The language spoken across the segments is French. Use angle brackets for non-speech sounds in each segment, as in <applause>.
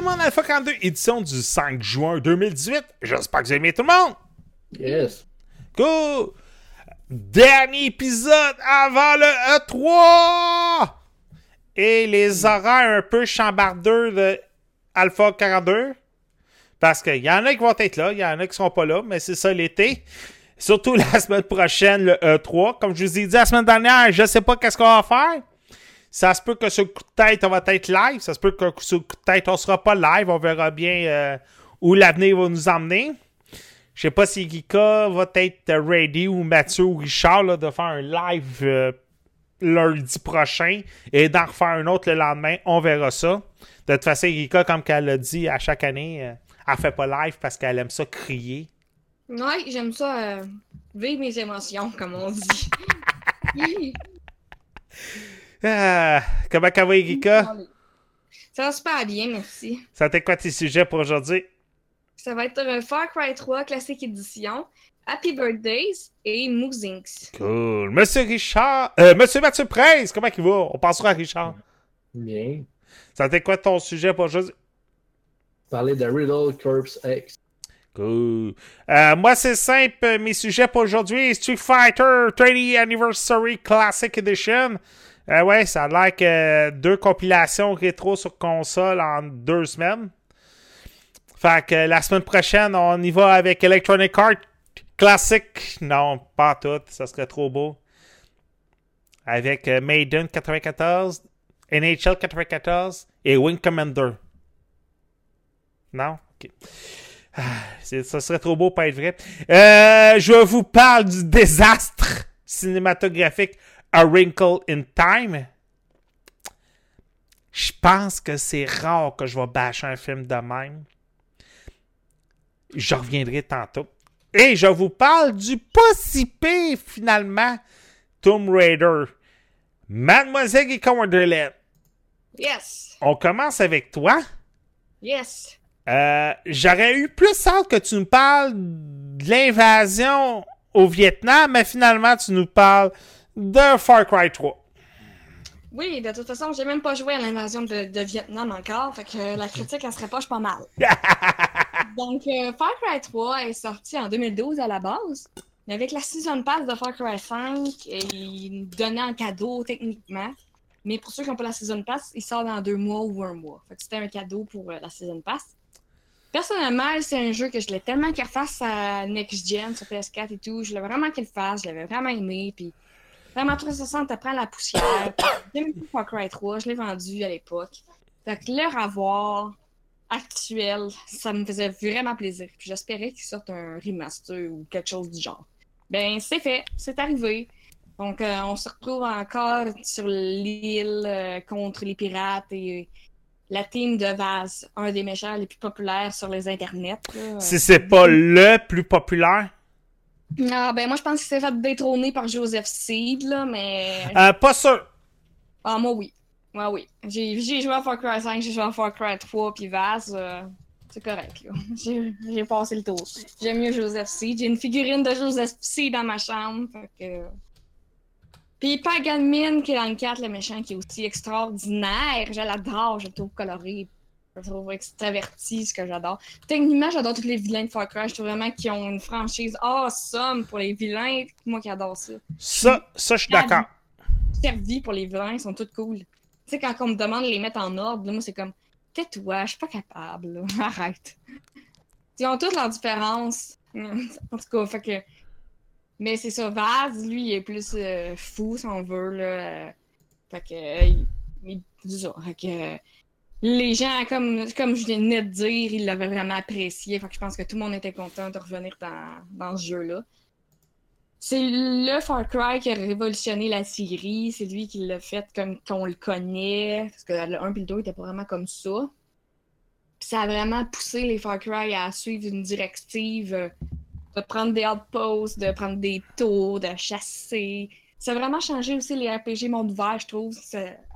Tout le monde Alpha 42, édition du 5 juin 2018. J'espère que vous aimez tout le monde. Yes. Cool. Dernier épisode avant le E3. Et les horaires un peu chambardeux de Alpha 42. Parce qu'il y en a qui vont être là, il y en a qui seront pas là, mais c'est ça l'été. Surtout <laughs> la semaine prochaine, le E3. Comme je vous ai dit la semaine dernière, je sais pas qu'est-ce qu'on va faire. Ça se peut que ce coup de tête, on va être live. Ça se peut que ce coup de tête, on sera pas live. On verra bien euh, où l'avenir va nous emmener. Je sais pas si Gika va être ready ou Mathieu ou Richard là, de faire un live euh, lundi prochain et d'en refaire un autre le lendemain. On verra ça. De toute façon, Gika, comme qu'elle l'a dit à chaque année, euh, elle fait pas live parce qu'elle aime ça crier. Ouais, j'aime ça euh, vivre mes émotions, comme on dit. <laughs> Ah, comment ça va, Gika? Ça va super bien, merci. Ça t'est quoi tes sujets pour aujourd'hui? Ça va être euh, Far Cry 3 Classic Edition, Happy Birthdays et Moozinks. Cool. Monsieur Richard, euh, Monsieur Mathieu Prince, comment il va? On passera à Richard. Bien. Ça t'est quoi ton sujet pour aujourd'hui? Parler de Riddle Corpse X. Cool. Euh, moi, c'est simple. Mes sujets pour aujourd'hui, Street Fighter 30 Anniversary Classic Edition. Euh, ouais, ça a l'air que deux compilations rétro sur console en deux semaines. Fait que la semaine prochaine, on y va avec Electronic Arts Classic. Non, pas tout. Ça serait trop beau. Avec euh, Maiden 94, NHL 94 et Wing Commander. Non? Ok. Ah, ça serait trop beau pour être vrai. Euh, je vous parle du désastre cinématographique A Wrinkle in Time. Je pense que c'est rare que je vais bâcher un film de même. Je reviendrai tantôt. Et je vous parle du pas si pire, finalement, Tomb Raider. Mademoiselle Geeka Wonderland, Yes! on commence avec toi. Yes! Euh, J'aurais eu plus hâte que tu nous parles de l'invasion au Vietnam, mais finalement, tu nous parles de Far Cry 3. Oui, de toute façon, j'ai même pas joué à l'invasion de, de Vietnam encore, fait que la critique, elle serait pas pas mal. <laughs> Donc, euh, Far Cry 3 est sorti en 2012 à la base, mais avec la Season Pass de Far Cry 5, et il donnait en cadeau techniquement. Mais pour ceux qui n'ont pas la Season Pass, il sort dans deux mois ou un mois. Fait que c'était un cadeau pour euh, la Season Pass. Personnellement, c'est un jeu que je l'ai tellement qu'il refasse à Next Gen sur PS4 et tout. Je l'ai vraiment qu'il fasse, je l'avais vraiment aimé. Puis vraiment 360 après la poussière. J'ai même pas Cry 3, je l'ai vendu à l'époque. Fait que le revoir actuel, ça me faisait vraiment plaisir. Puis j'espérais qu'il sorte un remaster ou quelque chose du genre. Ben, c'est fait, c'est arrivé. Donc, euh, on se retrouve encore sur l'île euh, contre les pirates et la team de Vaz, un des méchants les plus populaires sur les internets. Si c'est pas le plus populaire, Ah, ben moi, je pense qu'il s'est fait détrôner par Joseph Seed, là, mais... euh, pas sûr. Ah, moi, oui. Moi, oui. J'ai joué à Far Cry 5, j'ai joué à Far Cry 3, puis Vaz, euh, c'est correct, là. <laughs> J'ai j'ai passé le tour. J'aime mieux Joseph Seed. J'ai une figurine de Joseph Seed dans ma chambre, fait que... Puis Pagan Min, qui est dans le 4, le méchant, qui est aussi extraordinaire. Je l'adore, je le trouve coloré. Je trouve extraverti, ce que j'adore. Techniquement, j'adore tous les vilains de Far Cry. Je trouve vraiment qu'ils ont une franchise awesome pour les vilains. Moi qui adore ça. Ça, ça, je suis d'accord. Servi pour les vilains, ils sont tous cool. Tu sais, quand on me demande de les mettre en ordre, là, moi, c'est comme, tais-toi, je suis pas capable, là. <laughs> arrête. Ils ont toutes leurs différences. <laughs> en tout cas, fait que. Mais c'est ça, Vaz, lui, il est plus euh, fou, si on veut, là. euh, Fait que. euh, il- ça. Fait que. Les gens, comme, je venais de dire, ils l'avaient vraiment apprécié. Fait que je pense que tout le monde était content de revenir dans, dans ce jeu-là. C'est le Far Cry qui a révolutionné la série. C'est lui qui l'a fait comme qu'on le connaît. Parce que le 1 et le 2 étaient pas vraiment comme ça. Puis ça a vraiment poussé les Far Cry à suivre une directive euh, de prendre des outposts, de prendre des tours, de chasser. Ça a vraiment changé aussi les RPG monde ouvert, je trouve.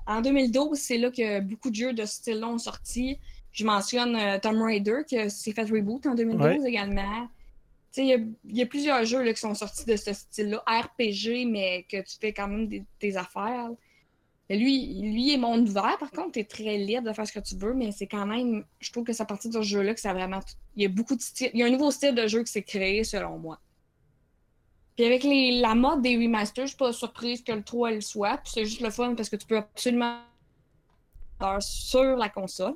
En 2012, c'est là que beaucoup de jeux de ce style-là ont sorti. Je mentionne euh, Tomb Raider qui s'est fait reboot en 2012 également. Tu il y a- il y, a plusieurs jeux là, qui sont sortis de ce style-là, RPG, mais que tu fais quand même des, des affaires. Et lui, lui est monde ouvert, par contre, t'es très libre de faire ce que tu veux, mais c'est quand même. Je trouve que c'est à partir de ce jeu-là que ça a vraiment. Il y a beaucoup de styles. Il y a un nouveau style de jeu qui s'est créé, selon moi. Puis avec la mode des remasters, je suis pas surprise que le 3 le soit. Puis c'est juste le fun parce que tu peux absolument sur la console.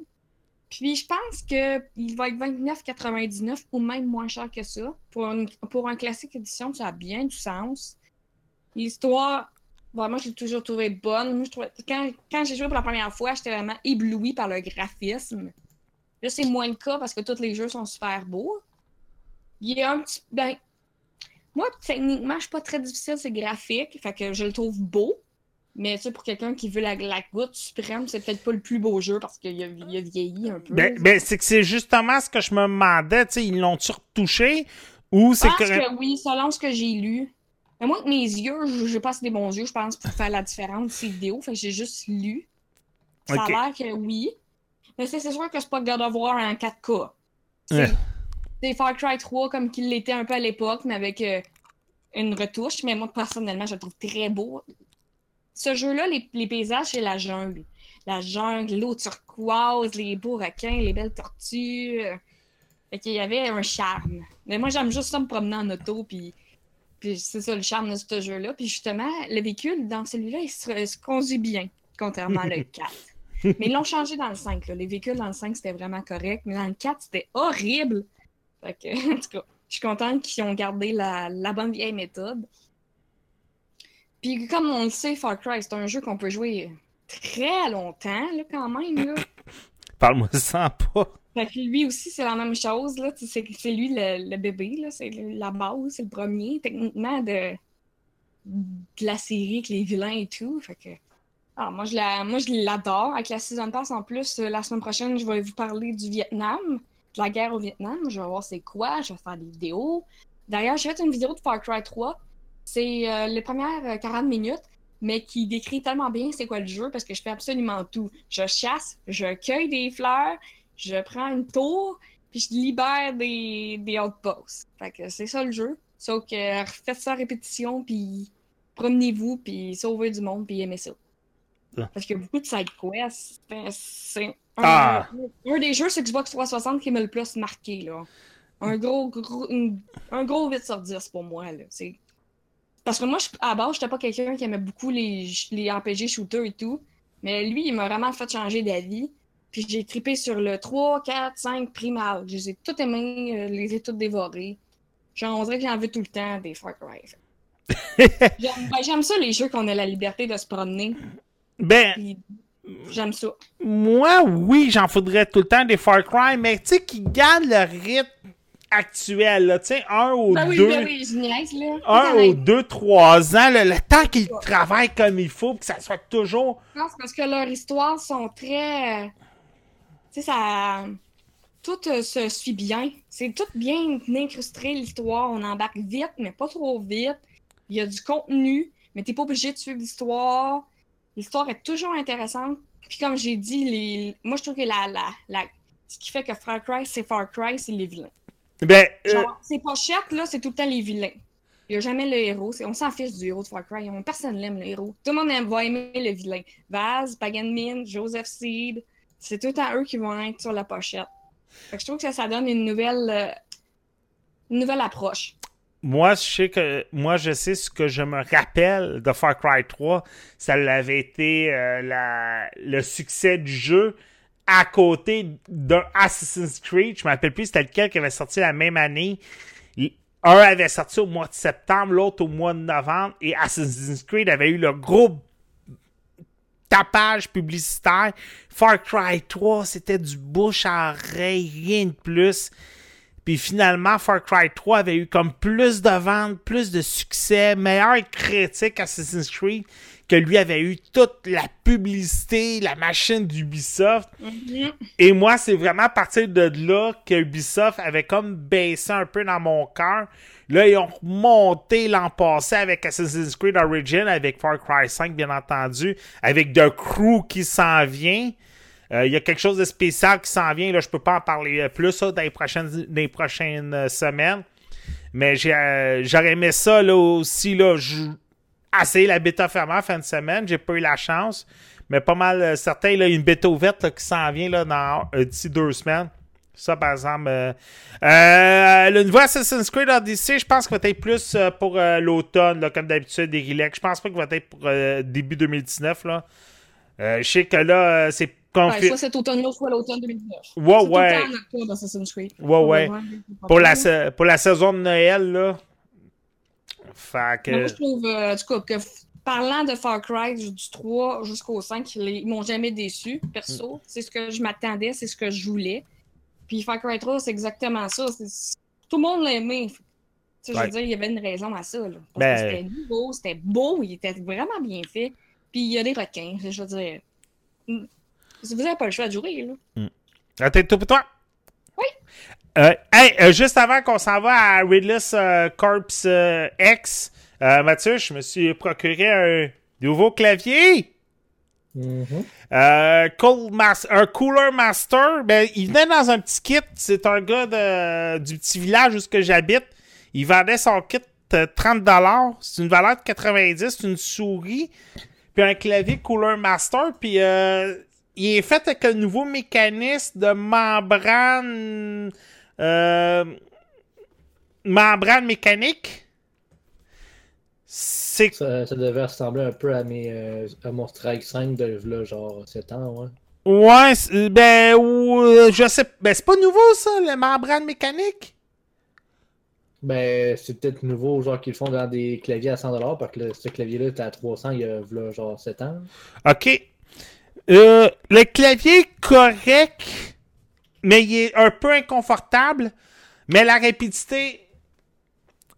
Puis je pense qu'il va être 29,99 ou même moins cher que ça. Pour pour un classique édition, ça a bien du sens. L'histoire, vraiment, je l'ai toujours trouvée bonne. Moi, quand quand j'ai joué pour la première fois, j'étais vraiment ébloui par le graphisme. Là, c'est moins le cas parce que tous les jeux sont super beaux. Il y a un petit. Ben, moi, techniquement, je suis pas très difficile, c'est graphique. Fait que je le trouve beau. Mais tu sais, pour quelqu'un qui veut la, la goutte suprême, c'est peut-être pas le plus beau jeu parce qu'il a, il a vieilli un peu. Ben, ben, c'est que c'est justement ce que je me demandais, tu sais, ils l'ont-tu retouché ou je c'est pense que... que oui, selon ce que j'ai lu. Mais moi, avec mes yeux, je- j'ai pas assez des bons yeux, je pense, pour faire la différence de ces vidéos. Fait que j'ai juste lu. Ça Ok. a l'air que oui. Mais c'est c'est sûr que c'est pas God of War en 4K. C'est Far Cry 3 comme qu'il l'était un peu à l'époque, mais avec euh, une retouche. Mais moi, personnellement, je le trouve très beau. Ce jeu-là, les, les paysages, c'est la jungle. La jungle, l'eau turquoise, les beaux requins, les belles tortues. Fait qu'il y avait un charme. Mais moi, j'aime juste ça me promener en auto, puis, puis c'est ça le charme de ce jeu-là. Puis justement, le véhicule, dans celui-là, il se, se conduit bien, contrairement au <laughs> 4. Mais ils l'ont changé dans le 5. là. Les véhicules dans le 5, c'était vraiment correct. Mais dans le 4, c'était horrible. Fait que, <laughs> en tout cas, je suis contente qu'ils ont gardé la, la bonne vieille méthode. Puis comme on le sait, Far Cry, c'est un jeu qu'on peut jouer très longtemps, là, quand même. Là. <laughs> Parle-moi sans pas. Fait que lui aussi, c'est la même chose. C'est c'est lui le, le bébé, là. c'est la base, c'est le premier, techniquement, de, de la série avec les vilains et tout. Fait que, ah, moi, je la- moi, je l'adore. Avec la Season Pass, en plus, euh, la semaine prochaine, je vais vous parler du Vietnam, de la guerre au Vietnam. Je vais voir c'est quoi, je vais faire des vidéos. D'ailleurs, j'ai fait une vidéo de Far Cry 3. C'est euh, les premières euh, 40 minutes, mais qui décrit tellement bien c'est quoi le jeu parce que je fais absolument tout. Je chasse, je cueille des fleurs, je prends une tour, puis je libère des, des outposts. Fait que c'est ça le jeu. Sauf que refaites ça à répétition, puis promenez-vous, puis sauvez du monde, puis aimez ça. Ah. Parce qu'il y a beaucoup de side quests. C'est Ah. un des jeux sur Xbox 360 qui m'a le plus marqué, là. Un gros, gros, une- un gros 8 sur 10 pour moi, là. C'est... Parce que moi, je- à la base, j'étais pas quelqu'un qui aimait beaucoup les, les RPG shooters et tout. Mais lui, il m'a vraiment fait changer d'avis. Puis j'ai trippé sur le 3, 4, 5 primal. Je les ai tous aimés, euh, les ai tous dévorés. Genre, on dirait que j'en veux tout le temps des Far Cry. <laughs> J'aime ben, j'aime ça, les jeux qu'on a la liberté de se promener. Ben, Puis j'aime ça. moi, oui, j'en faudrais tout le temps des Far Cry, mais tu sais, qui gardent le rythme actuel, là, tu sais, un ou Ben oui, deux... ben oui, niaise, là. un ou deux, trois ans, là, le temps qu'ils travaillent comme il faut, que ça soit toujours. Je pense parce que leurs histoires sont très. Tu sais, ça. Tout euh, se suit bien. C'est tout bien incrusté, l'histoire. On embarque vite, mais pas trop vite. Il y a du contenu, mais t'es pas obligé de suivre l'histoire. L'histoire est toujours intéressante. Puis comme j'ai dit, les... moi je trouve que la, la, la... ce qui fait que Far Cry, c'est Far Cry, c'est les vilains. Ben, euh, pochettes, là, c'est tout le temps les vilains. Il n'y a jamais le héros. On s'en fiche du héros de Far Cry. On- Personne n'aime le héros. Tout le monde aime- va aimer le vilain. Vaz, Pagan Min, Joseph Seed. C'est tout le temps eux qui vont être sur la pochette. Fait que je trouve que ça, ça donne une nouvelle, euh, une nouvelle approche. Moi, je sais que. Moi, je sais ce que je me rappelle de Far Cry 3. Ça l'avait été euh, la- le succès du jeu à côté d'un Assassin's Creed. Je me rappelle plus c'était lequel qui avait sorti la même année. Un avait sorti au mois de septembre, l'autre au mois de novembre, et Assassin's Creed avait eu le gros tapage publicitaire. Far Cry 3, c'était du bouche à oreille, rien de plus. Puis finalement, Far Cry 3 avait eu comme plus de ventes, plus de succès, meilleure critique Assassin's Creed que lui avait eu toute la publicité, la machine d'Ubisoft. Et moi, c'est vraiment à partir de là que Ubisoft avait comme baissé un peu dans mon cœur. Là, ils ont remonté l'an passé avec Assassin's Creed Origin, avec Far Cry 5, bien entendu, avec The Crew qui s'en vient. Euh, Il y a quelque chose de spécial qui s'en vient. Là, je peux pas en parler euh, plus dans, les prochaines, prochaines euh, semaines. Mais j'aurais aimé ça là, aussi. Là, essayé la bêta fermée fin de semaine. J'ai pas eu la chance. Mais pas mal certain, a une bêta ouverte là, qui s'en vient là, dans euh, d'ici deux semaines. Ça, par exemple. le nouveau Assassin's Creed Odyssey, je pense qu'il va être plus pour l'automne, là, comme d'habitude, des relax. Je pense pas qu'il va être pour début 2019. Là. Je sais que là, euh, c'est Ouais, soit cet automne-là, soit l'automne 2019. Ouais, C'est tout le ouais. Assassin's Creed. Ouais, ouais. Ouais, Pour la, sa- pour la saison de Noël, là. Fait que. Moi, je trouve, euh, en tout cas, que parlant de Far Cry du du 3 jusqu'au 5, ils m'ont jamais déçu, perso. C'est ce que je m'attendais, c'est ce que je voulais. Puis Far Cry 3, c'est exactement ça. Tout le monde l'a aimé. Tu sais, Je Ouais. veux dire, il y avait une raison à ça. Ben- c'était nouveau, c'était beau, il était vraiment bien fait. Puis il y a des requins, je veux dire. Mm, Vous n'avez pas le choix de jouer, là. Ah, t'es tout pour toi? Oui. Euh, hey, euh, juste avant qu'on s'en va à Ridless euh, Corps euh, X, euh, Mathieu, je me suis procuré un nouveau clavier. Cool Mas- un Cooler Master. Ben, il venait dans un petit kit. C'est un gars de- du petit village où ce que j'habite. Il vendait son kit euh, 30$. C'est une valeur de 90$. C'est une souris. Puis un clavier Cooler Master. Puis euh, il est fait avec un nouveau mécanisme de membrane. euh, membrane mécanique. C'est Ça, ça devait ressembler un peu à, mes, euh, à mon Strike 5 de là, genre 7 ans, ouais. Ouais, ben, ou, euh, je sais. Ben, c'est pas nouveau, ça, le membrane mécanique? Ben, c'est peut-être nouveau, genre qu'ils le font dans des claviers à 100$, parce que le- ce clavier-là était à 300 il y a genre 7 ans. OK. Euh, le clavier est correct, mais il est un peu inconfortable. Mais la rapidité.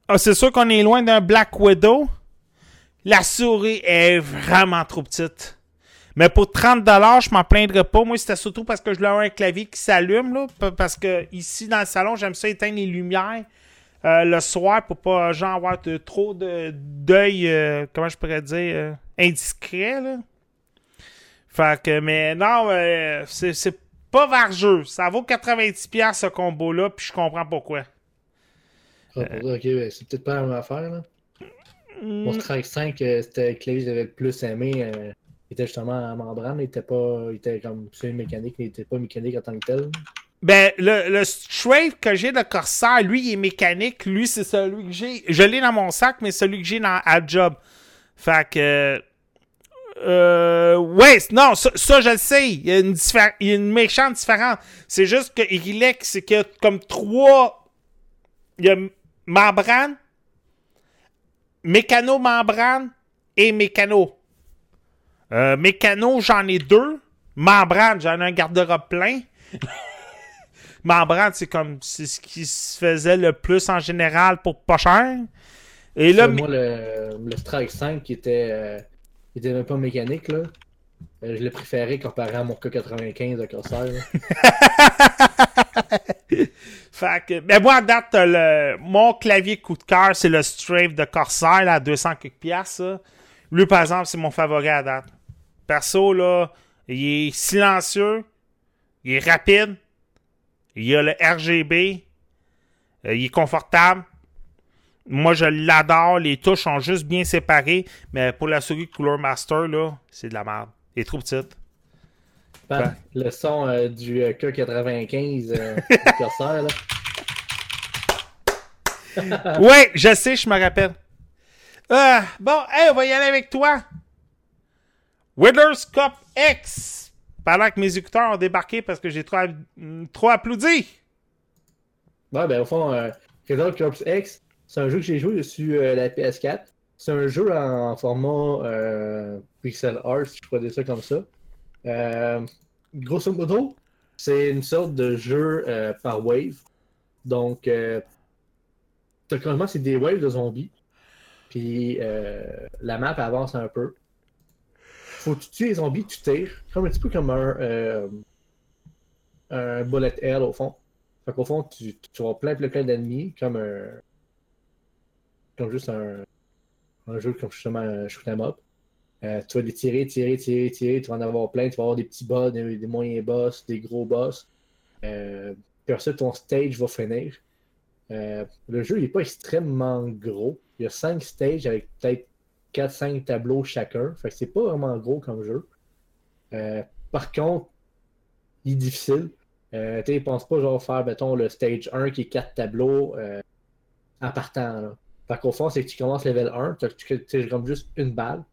Ah, c'est sûr qu'on est loin d'un Black Widow. La souris est vraiment trop petite. Mais pour 30$, je m'en plaindrais pas. Moi, c'était surtout parce que je voulais avoir un clavier qui s'allume. là, pa- Parce que ici, dans le salon, j'aime ça éteindre les lumières euh, le soir pour pas genre, avoir trop d'œil, euh, comment je pourrais dire, euh, indiscret. Là. Fait que, mais non, euh, c'est c'est pas vargeux. Ça vaut 90$ ce combo-là, puis je comprends pourquoi. Ah, pour dire, ok, ben, c'est peut-être pas la même affaire, là. Mon Mm, Strike 5, euh, c'était le clavier que j'avais le plus aimé. euh, il était justement en membrane, il était pas. Il était comme semi-mécanique, mais il était pas mécanique en tant que tel. Ben, le, le Strafe que j'ai de Corsair, lui, il est mécanique. Lui, c'est celui que j'ai. Je l'ai dans mon sac, mais celui que j'ai dans à job. Fait que. Euh, ouais, non, ça, ça, je le sais. Il y a une, il y a une méchante différence. C'est juste que Irilek, c'est qu'il y a comme trois. Il y a membrane, mécano-membrane et mécano. Euh, mécano, j'en ai deux. Membrane, j'en ai un garde-robe plein. <laughs> membrane, c'est comme c'est ce qui se faisait le plus en général pour pas cher. Et là, moi, le, le Strike 5 qui était, euh, était même pas mécanique, là, euh, je l'ai préféré comparé à mon K95 de Corsair. <laughs> fait que, ben moi, à date, le, mon clavier coup de cœur, c'est le Strafe de Corsair, là, à 200 quelques piastres. Lui, par exemple, c'est mon favori à date. Perso, là, il est silencieux, il est rapide, il a le RGB, euh, il est confortable. Moi, je l'adore. Les touches sont juste bien séparées. Mais pour la souris Cooler Master, là, c'est de la merde. Elle est trop petite. Le son euh, du euh, K95 euh, <laughs> Corsair, là. <laughs> ouais, je sais, je me rappelle. Ah, bon, hey, on va y aller avec toi. Whittler's Cup X. Pendant que mes écouteurs ont débarqué parce que j'ai trop, trop applaudi. Ouais, ben au fond, euh, Result Corps X, c'est un jeu que j'ai joué sur euh, la PS4. C'est un jeu en format euh, pixel art, si je pourrais dire ça comme ça. Euh, grosso modo, c'est une sorte de jeu par wave. Donc, techniquement, c'est des waves de zombies. Puis la map avance un peu. Faut que tu tues les zombies, tu tires. Comme un petit peu comme un, un bullet hell au fond. Fait qu'au fond, tu, tu vas plein, plein, plein d'ennemis, comme un. Comme juste un. Un jeu comme justement un shoot 'em up. Euh, tu vas les tirer, tirer, tirer, tirer. Tu vas en avoir plein. Tu vas avoir des petits boss, des, moyens boss, des gros boss. Euh, puis ensuite, ton stage va finir. Euh, le jeu, n'est pas extrêmement gros. Il y a 5 stages avec peut-être 4-5 tableaux chacun. Fait que c'est pas vraiment gros comme jeu. Euh, par contre, il est difficile. Euh, tu pense pas genre faire, mettons, le stage 1 qui est 4 tableaux euh, en partant. Là. Qu'au fond, c'est que tu commences level 1, tu comme juste une balle.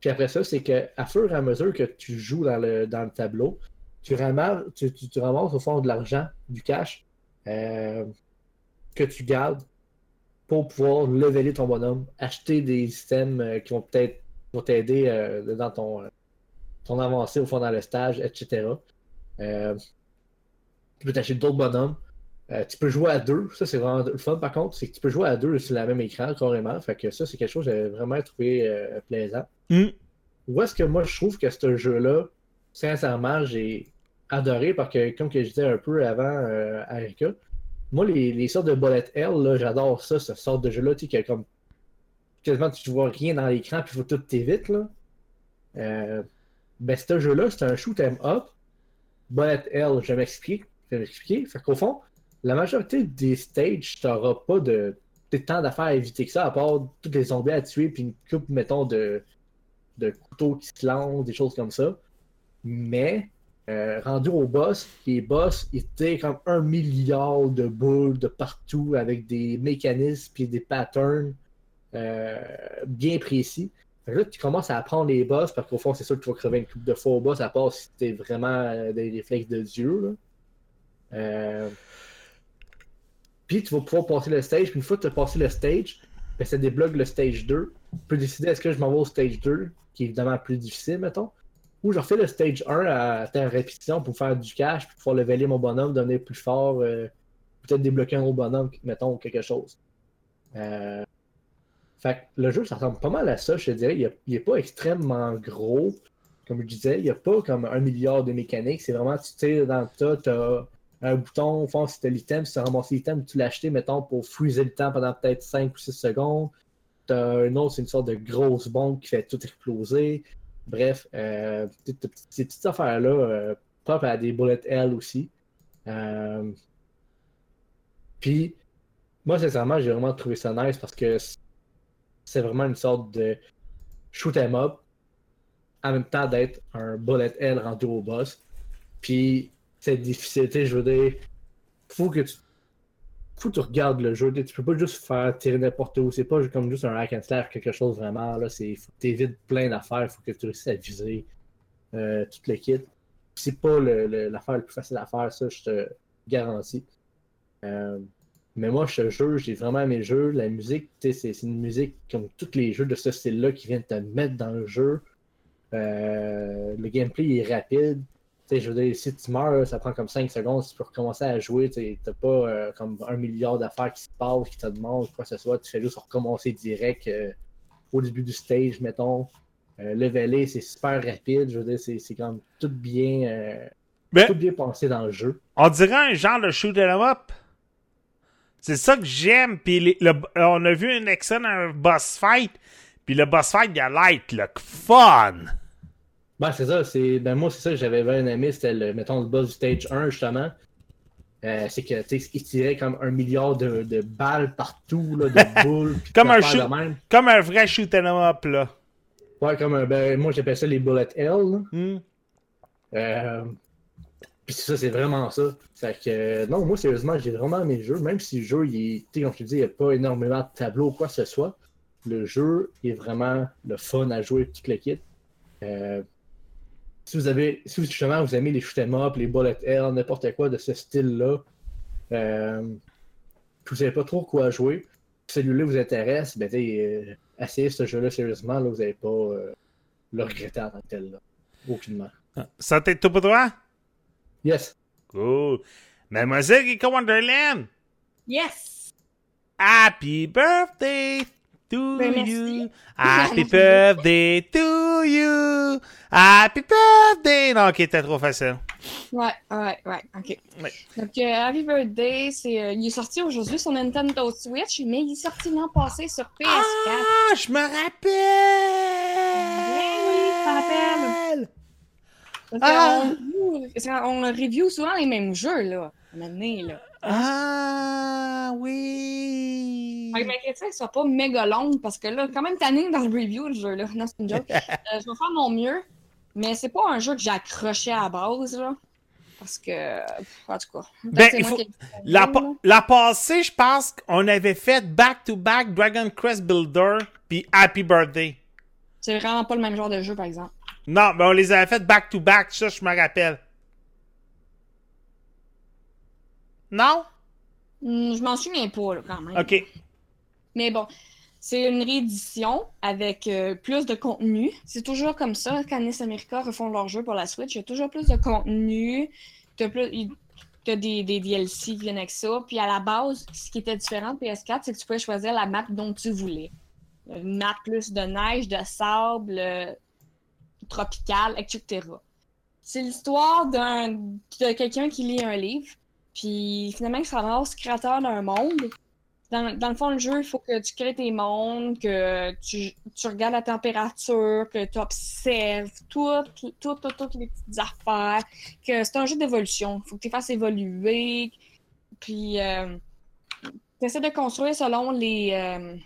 Puis après ça, c'est que à fur et à mesure que tu joues dans le, dans le tableau, tu ramasses, tu, tu, ramasses au fond de l'argent, du cash, euh, que tu gardes pour pouvoir leveler ton bonhomme, acheter des items euh, qui vont peut-être t'aider euh, dans ton, ton avancée au fond dans le stage, etc. tu peux t'acheter d'autres bonhommes. Tu peux jouer à deux. Ça, c'est vraiment le fun, par contre. C'est que tu peux jouer à deux sur le même écran, carrément. Fait que ça, c'est quelque chose que j'ai vraiment trouvé plaisant. Mm. Où est-ce que moi, je trouve que ce jeu-là, sincèrement, j'ai adoré parce que, comme que je disais un peu avant euh, Erika, moi, les, les, sortes de bullet hell, j'adore ça, ce sort de jeu-là, tu sais, comme quasiment tu vois rien dans l'écran, puis il faut tout t'éviter, là. Euh, ben, ce jeu-là, c'est un shoot 'em up. Bullet hell, je vais m'expliquer. Je vais m'expliquer. Fait qu'au fond, la majorité des stages, t'auras pas de, de temps d'affaires à éviter que ça, à part tous les zombies à tuer, puis une coupe, mettons, de, couteaux qui se lancent, des choses comme ça. Mais euh, rendu au boss, les boss étaient comme un milliard de boules de partout avec des mécanismes et des patterns euh, bien précis. Là, tu commences à apprendre les boss parce qu'au fond, c'est sûr que tu vas crever une coupe de au boss, à part si t'es vraiment euh, des réflexes de Dieu. Puis tu vas pouvoir passer le stage. Puis une fois que tu as passé le stage, ben, ça débloque le stage 2. Tu peux décider est-ce que je m'en vais au stage 2, qui est évidemment plus difficile, mettons ou je refais le stage 1 à terre répétition pour faire du cash, pour pouvoir leveler mon bonhomme, devenir plus fort, euh, peut-être débloquer un autre bonhomme, mettons, quelque chose. Euh, fait que le jeu, ça ressemble pas mal à ça, je te dirais. Il n'est pas extrêmement gros. Comme je disais, il n'y a pas comme un milliard de mécaniques. C'est vraiment, tu tires dans le tas, un bouton, au fond, as l'item, si tu as ramassé l'item, tu l'as acheté, mettons, pour freezer le temps pendant peut-être 5 ou 6 secondes. Tu as un autre, c'est une sorte de grosse bombe qui fait tout exploser. Bref, euh, ces petites affaires-là, euh, propres à des bullet hell aussi. Euh, puis, moi, sincèrement, j'ai vraiment trouvé ça nice parce que c'est vraiment une sorte de shoot 'em up en même temps d'être un bullet hell rendu au boss. Puis, cette difficulté, je veux dire, faut que tu faut que tu regardes le jeu. Tu peux pas juste faire tirer n'importe où. C'est pas comme juste un hack and slash, quelque chose vraiment. Là, c'est, faut que tu évites plein d'affaires. faut que tu réussisses à viser euh, tout le kit. C'est pas l'affaire le, plus facile à faire, ça, je te garantis. Euh, mais moi, ce jeu, j'ai vraiment aimé le jeu. La musique, c'est, une musique comme tous les jeux de ce style-là qui viennent te mettre dans le jeu. Euh, le gameplay est rapide sais, je veux dire, si tu meurs, ça prend comme 5 secondes, tu peux recommencer à jouer, tu n'as pas euh, comme un milliard d'affaires qui se passent, qui te demandent quoi que ce soit, tu fais juste recommencer direct euh, au début du stage, mettons. Euh, leveler, c'est super rapide, je veux dire, c'est comme tout bien, euh, tout bien pensé dans le jeu. On dirait un genre de shoot 'em up. C'est ça que j'aime, puis on a vu un excellent boss fight, puis le boss fight, il a light, le fun! Ben, c'est ça. C'est... Ben, moi, c'est ça que j'avais bien aimé. C'était, le, mettons, le boss du stage 1, justement. Euh, c'est que, tu sais, il tirait comme un milliard de, de balles partout, là, de <laughs> boules. comme, un shoot, comme un vrai shoot 'em up, là. Ouais, comme un. Ben, moi, j'appelle ça les bullet L. Mm. Euh, puis ça, c'est vraiment ça. Fait que, non, moi, sérieusement, j'ai vraiment aimé le jeu. Même si le jeu, il est, comme je te dis, il n'y a pas énormément de tableaux ou quoi que ce soit. Le jeu est vraiment le fun à jouer tout le kit. Euh, si vous avez, si justement vous aimez les shoot'em up, les bullet hell, n'importe quoi de ce style-là, euh, que vous savez pas trop quoi jouer, celui-là vous intéresse, ben euh, essayez ce jeu-là sérieusement, là, vous n'allez pas euh, le regretter en tant que tel, là. Aucunement. Ça t'est tout pour toi? Yes. Cool. Mademoiselle Geeko Wonderland! Yes! Happy birthday to ben, you. <laughs> Happy birthday to you. Happy birthday. Non, ok, c'était trop facile. Ouais, ouais, ouais, ok. Donc, euh, Happy Birthday, c'est, euh, il est sorti aujourd'hui sur Nintendo Switch, mais il est sorti l'an passé sur PS4. Ah, je me rappelle! oui, je me rappelle. Ah. On, on, review souvent les mêmes jeux, là, à là. Ah, oui! Fait que ma critique soit pas méga longue parce que là, quand même tanné dans le review, le jeu-là. Non, c'est une joke. <laughs> Euh, je vais faire mon mieux, mais c'est pas un jeu que j'ai accroché à la base, là. Parce que, en tout cas. Ben, il faut- La, ça, pa- là. la passée, je pense qu'on avait fait back-to-back Dragon Quest Builder puis Happy Birthday. C'est vraiment pas le même genre de jeu, par exemple. Non, mais on les avait fait back-to-back, ça, je me rappelle. Non? Hmm, je m'en souviens pas, là, quand même. OK. Mais bon, c'est une réédition avec euh, plus de contenu. C'est toujours comme ça quand NES America refont leur jeu pour la Switch. Il y a toujours plus de contenu. T'as plus... des, des DLC qui viennent avec ça. Puis à la base, ce qui était différent de PS4, c'est que tu pouvais choisir la map dont tu voulais. Une map plus de neige, de sable, euh, tropical, etc. C'est l'histoire d'un de quelqu'un qui lit un livre. Puis finalement, se ramasse créateur d'un monde. Dans, dans le fond, le jeu, il faut que tu crées tes mondes, que tu, tu regardes la température, que tu observes toutes, toutes, toutes, les petites affaires, que c'est un jeu d'évolution. Il faut que tu fasses évoluer. Puis, tu essaies de construire selon les, euh,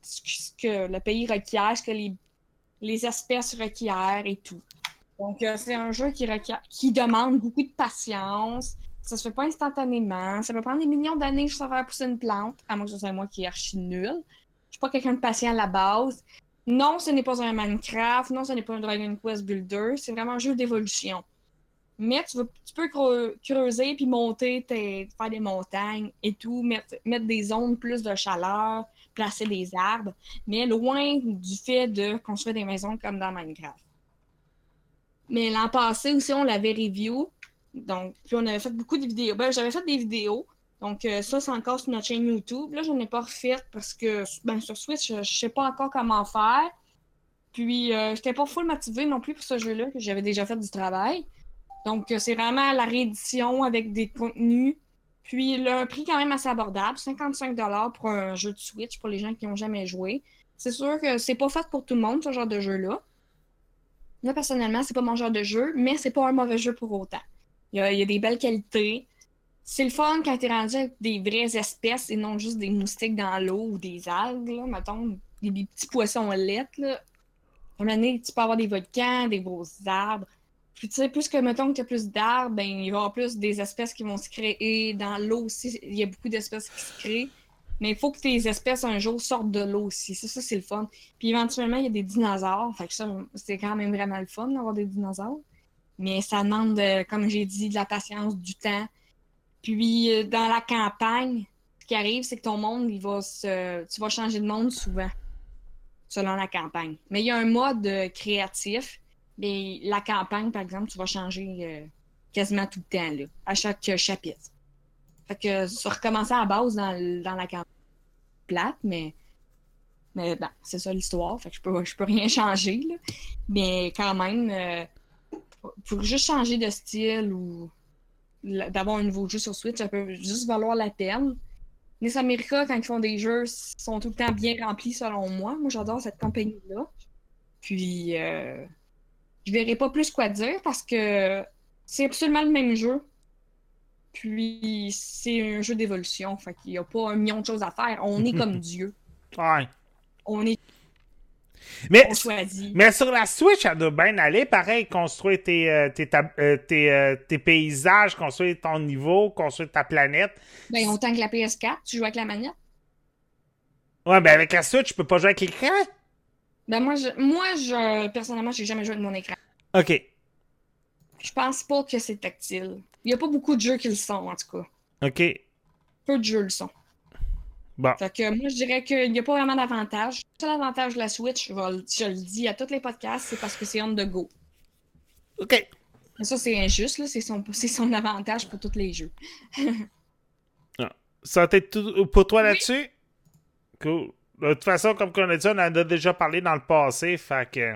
ce que le pays requiert, ce que les, les espèces requièrent et tout. Donc, euh, c'est un jeu qui, requiert, qui demande beaucoup de patience. Ça se fait pas instantanément. Ça peut prendre des millions d'années juste à faire pousser une plante, à moins que ce soit moi qui est archi nul. Je suis pas quelqu'un de patient à la base. Non, ce n'est pas un Minecraft. Non, ce n'est pas un Dragon Quest Builder. C'est vraiment un jeu d'évolution. Mais tu, peux creu- creuser puis monter, faire des montagnes et tout, mettre, mettre des zones plus de chaleur, placer des arbres, mais loin du fait de construire des maisons comme dans Minecraft. Mais l'an passé aussi, on l'avait review. Donc, puis on avait fait beaucoup de vidéos. Ben, j'avais fait des vidéos. Donc, euh, ça, c'est encore sur notre chaîne YouTube. Là, je n'ai pas refait parce que ben, sur Switch, je ne sais pas encore comment faire. Puis, euh, je n'étais pas full motivée non plus pour ce jeu-là, que j'avais déjà fait du travail. Donc, euh, c'est vraiment la réédition avec des contenus. Puis, le un prix quand même assez abordable, 55 pour un jeu de Switch pour les gens qui n'ont jamais joué. C'est sûr que c'est pas fait pour tout le monde, ce genre de jeu-là. Moi, personnellement, c'est pas mon genre de jeu, mais c'est pas un mauvais jeu pour autant. Il y a, des belles qualités. C'est le fun quand t'es rendu avec des vraies espèces et non juste des moustiques dans l'eau ou des algues, mettons, des, des petits poissons lettres, là. À un moment donné, tu peux avoir des volcans, des gros arbres. Puis tu sais, plus que, mettons, que tu as plus d'arbres, ben, il va y avoir plus des espèces qui vont se créer. Dans l'eau aussi, il y a beaucoup d'espèces qui se créent. Mais il faut que tes espèces, un jour, sortent de l'eau aussi. Ça, ça c'est le fun. Puis éventuellement, il y a des dinosaures. Fait que ça, c'est quand même vraiment le fun d'avoir des dinosaures. Mais ça demande, euh, comme j'ai dit, de la patience, du temps. Puis euh, dans la campagne, ce qui arrive, c'est que ton monde, il va se... tu vas changer de monde souvent, selon la campagne. Mais il y a un mode euh, créatif. Mais la campagne, par exemple, tu vas changer quasiment tout le temps, là, à chaque chapitre. Fait que ça recommencer à la base dans, dans la campagne plate, mais, mais bon, c'est ça l'histoire. Fait que je peux, je peux rien <laughs> changer, là. Mais quand même, pour juste changer de style ou d'avoir un nouveau jeu sur Switch, ça peut juste valoir la peine. NES America, quand ils font des jeux, sont tout le temps bien remplis selon moi. Moi, j'adore cette compagnie-là. Puis, euh, je verrai pas plus quoi dire parce que c'est absolument le même jeu. Puis, c'est un jeu d'évolution. Fait qu'il n'y a pas un million de choses à faire. On est comme <laughs> Dieu. Ouais. On est Mais, mais sur la Switch, ça doit bien aller. Pareil, construire tes, euh, tes, euh, tes, euh, tes paysages, construire ton niveau, construire ta planète. Ben, autant que la PS4, tu joues avec la manette. Ouais, ben avec la Switch, tu peux pas jouer avec l'écran? Ben, moi, je, moi, je, personnellement, j'ai jamais joué de mon écran. OK. Je pense pas que c'est tactile. Il y a pas beaucoup de jeux qui le sont, en tout cas. OK. Peu de jeux le sont. Bon. Fait que moi, je dirais qu'il n'y a pas vraiment d'avantage. Le seul avantage de la Switch, je, vais le- je le dis à tous les podcasts, c'est parce que c'est on the go. OK. Mais ça, c'est injuste, là. C'est son, c'est son avantage pour tous les jeux. <laughs> Ça a été tout pour toi Oui. là-dessus? Cool. De toute façon, comme on a dit, on en a déjà parlé dans le passé, fait que...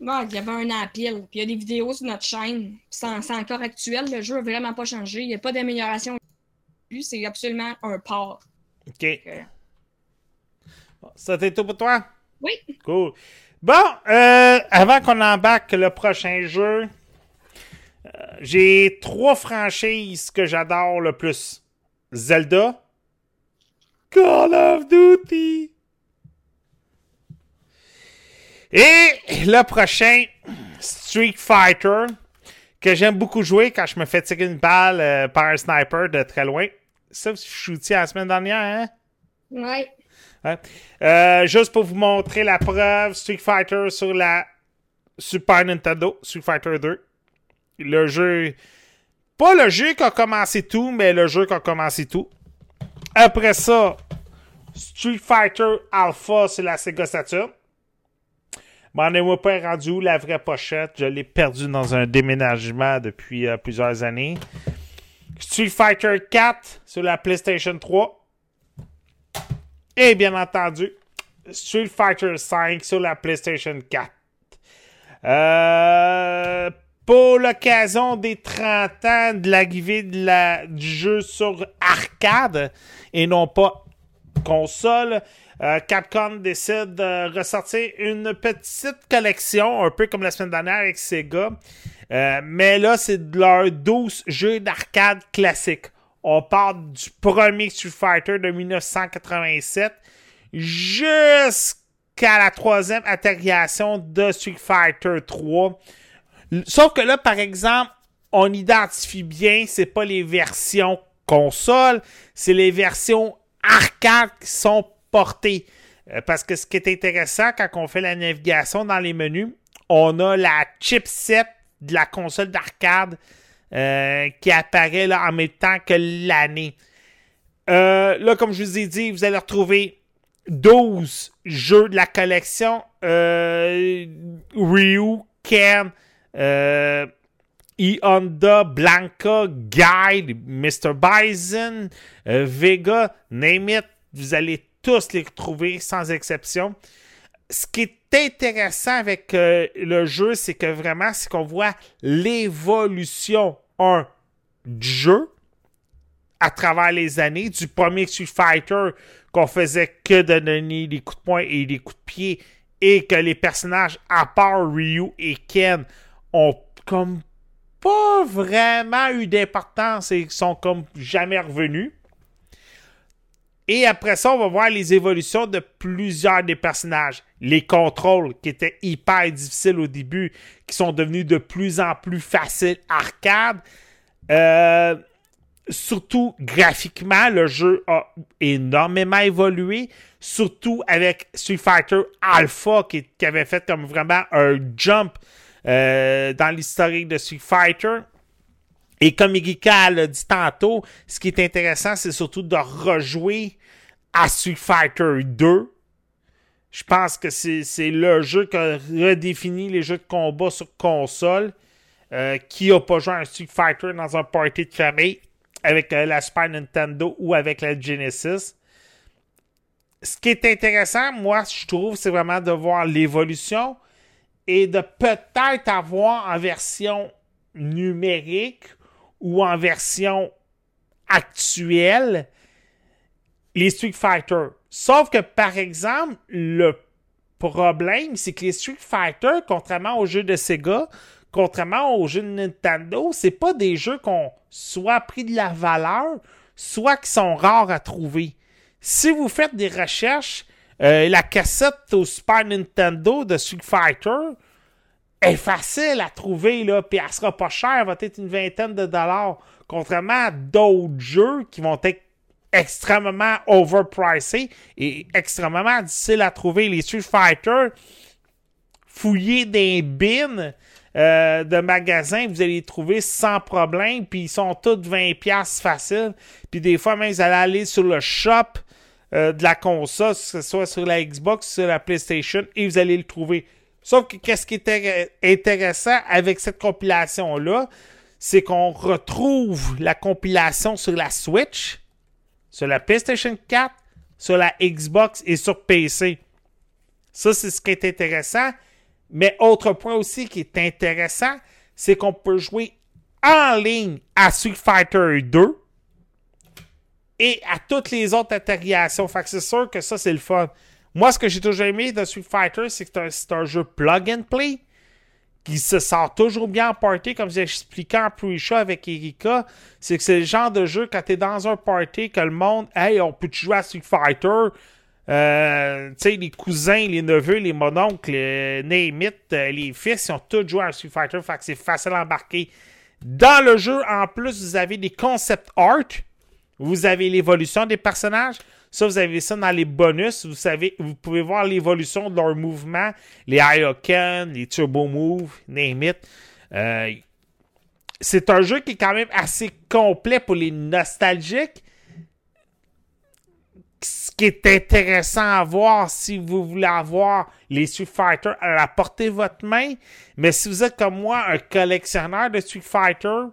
Ouais, il y avait un an pile. Puis il y a des vidéos sur notre chaîne. C'est encore actuel. Le jeu n'a vraiment pas changé. Il n'y a pas d'amélioration. C'est absolument un port. OK. Ça a été tout pour toi? Oui. Cool. Bon, euh, avant qu'on embarque le prochain jeu, euh, j'ai trois franchises que j'adore le plus. Zelda, Call of Duty. Et le prochain, Street Fighter, que j'aime beaucoup jouer quand je me fais tirer une balle euh, par un sniper de très loin. Ça, je shooté la semaine dernière, hein? Ouais. Ouais. Euh, juste pour vous montrer la preuve, Street Fighter sur la Super Nintendo, Street Fighter 2. Le jeu. Pas le jeu qui a commencé tout, mais le jeu qui a commencé tout. Après ça, Street Fighter Alpha sur la Sega Saturn. M'en ai pas rendu où la vraie pochette? Je l'ai perdu dans un déménagement depuis euh, plusieurs années. Street Fighter 4 sur la PlayStation 3. Et bien entendu, Street Fighter 5 sur la PlayStation 4. Euh, pour l'occasion des 30 ans de l'arrivée de du jeu sur arcade et non pas console, euh, Capcom décide de ressortir une petite collection, un peu comme la semaine dernière avec Sega. Euh, mais là, c'est de leurs 12 jeux d'arcade classiques. On part du premier Street Fighter de 1987 jusqu'à la troisième interrogation de Street Fighter 3. Sauf que là, par exemple, on identifie bien, c'est pas les versions console, c'est les versions arcade qui sont portées. Euh, parce que ce qui est intéressant quand on fait la navigation dans les menus, on a la chipset de la console d'arcade euh, qui apparaît là, en même temps que l'année. Euh, là, comme je vous ai dit, vous allez retrouver 12 jeux de la collection euh, Ryu, Ken, euh, Honda, Blanca, Guide, Mr. Bison, Vega, name it. Vous allez tous les retrouver sans exception. Ce qui est intéressant avec euh, le jeu, c'est que vraiment, c'est qu'on voit l'évolution, du jeu à travers les années, du premier Street Fighter qu'on faisait que de donner des coups de poing et des coups de pied, et que les personnages, à part Ryu et Ken, ont comme pas vraiment eu d'importance et sont comme jamais revenus. Et après ça, on va voir les évolutions de plusieurs des personnages. Les contrôles qui étaient hyper difficiles au début, qui sont devenus de plus en plus faciles arcade. Euh, surtout graphiquement, le jeu a énormément évolué. Surtout avec Street Fighter Alpha qui, qui avait fait comme vraiment un jump euh, dans l'historique de Street Fighter. Et comme Erika l'a dit tantôt, ce qui est intéressant, c'est surtout de rejouer à Street Fighter 2. Je pense que c'est le jeu qui a redéfini les jeux de combat sur console. Euh, qui n'a pas joué à un Street Fighter dans un party de famille avec euh, la Super Nintendo ou avec la Genesis. Ce qui est intéressant, moi, je trouve, c'est vraiment de voir l'évolution et de peut-être avoir en version numérique ou en version actuelle les Street Fighter. Sauf que, par exemple, le problème, c'est que les Street Fighter, contrairement aux jeux de Sega, contrairement aux jeux de Nintendo, c'est pas des jeux qui ont soit pris de la valeur, soit qui sont rares à trouver. Si vous faites des recherches, euh, la cassette au Super Nintendo de Street Fighter est facile à trouver, là, puis elle sera pas chère, elle va être une vingtaine de dollars. Contrairement à d'autres jeux qui vont être extrêmement overpriced et extrêmement difficiles à trouver. Les Street Fighter, fouiller des bins euh, de magasins, vous allez les trouver sans problème, puis ils sont tous 20$ facile. Puis des fois, même, vous allez aller sur le shop euh, de la console, que ce soit sur la Xbox, sur la PlayStation, et vous allez le trouver. Sauf que qu'est-ce qui est intéressant avec cette compilation-là, c'est qu'on retrouve la compilation sur la Switch, sur la PlayStation 4, sur la Xbox et sur PC. Ça, c'est ce qui est intéressant. Mais autre point aussi qui est intéressant, c'est qu'on peut jouer en ligne à Street Fighter 2 et à toutes les autres interrogations. Fait que c'est sûr que ça, c'est le fun. Moi, ce que j'ai toujours aimé de Street Fighter, c'est que c'est un, jeu plug and play qui se sort toujours bien en party, comme j'ai expliqué en pre-show avec Erika, c'est que c'est le genre de jeu quand t'es dans un party que le monde, hey, on peut jouer à Street Fighter? Euh, tu sais, les cousins, les neveux, les mononcles, les euh, les fils, ils ont tous joué à Street Fighter, fait que c'est facile à embarquer. Dans le jeu, en plus, vous avez des concept art, vous avez l'évolution des personnages, ça, vous avez ça dans les bonus. Vous savez, vous pouvez voir l'évolution de leurs mouvements, les Ioken, les Turbo Move, name it. Euh, c'est un jeu qui est quand même assez complet pour les nostalgiques. Ce qui est intéressant à voir si vous voulez avoir les Street Fighter à la portée de votre main. Mais si vous êtes comme moi un collectionneur de Street Fighter,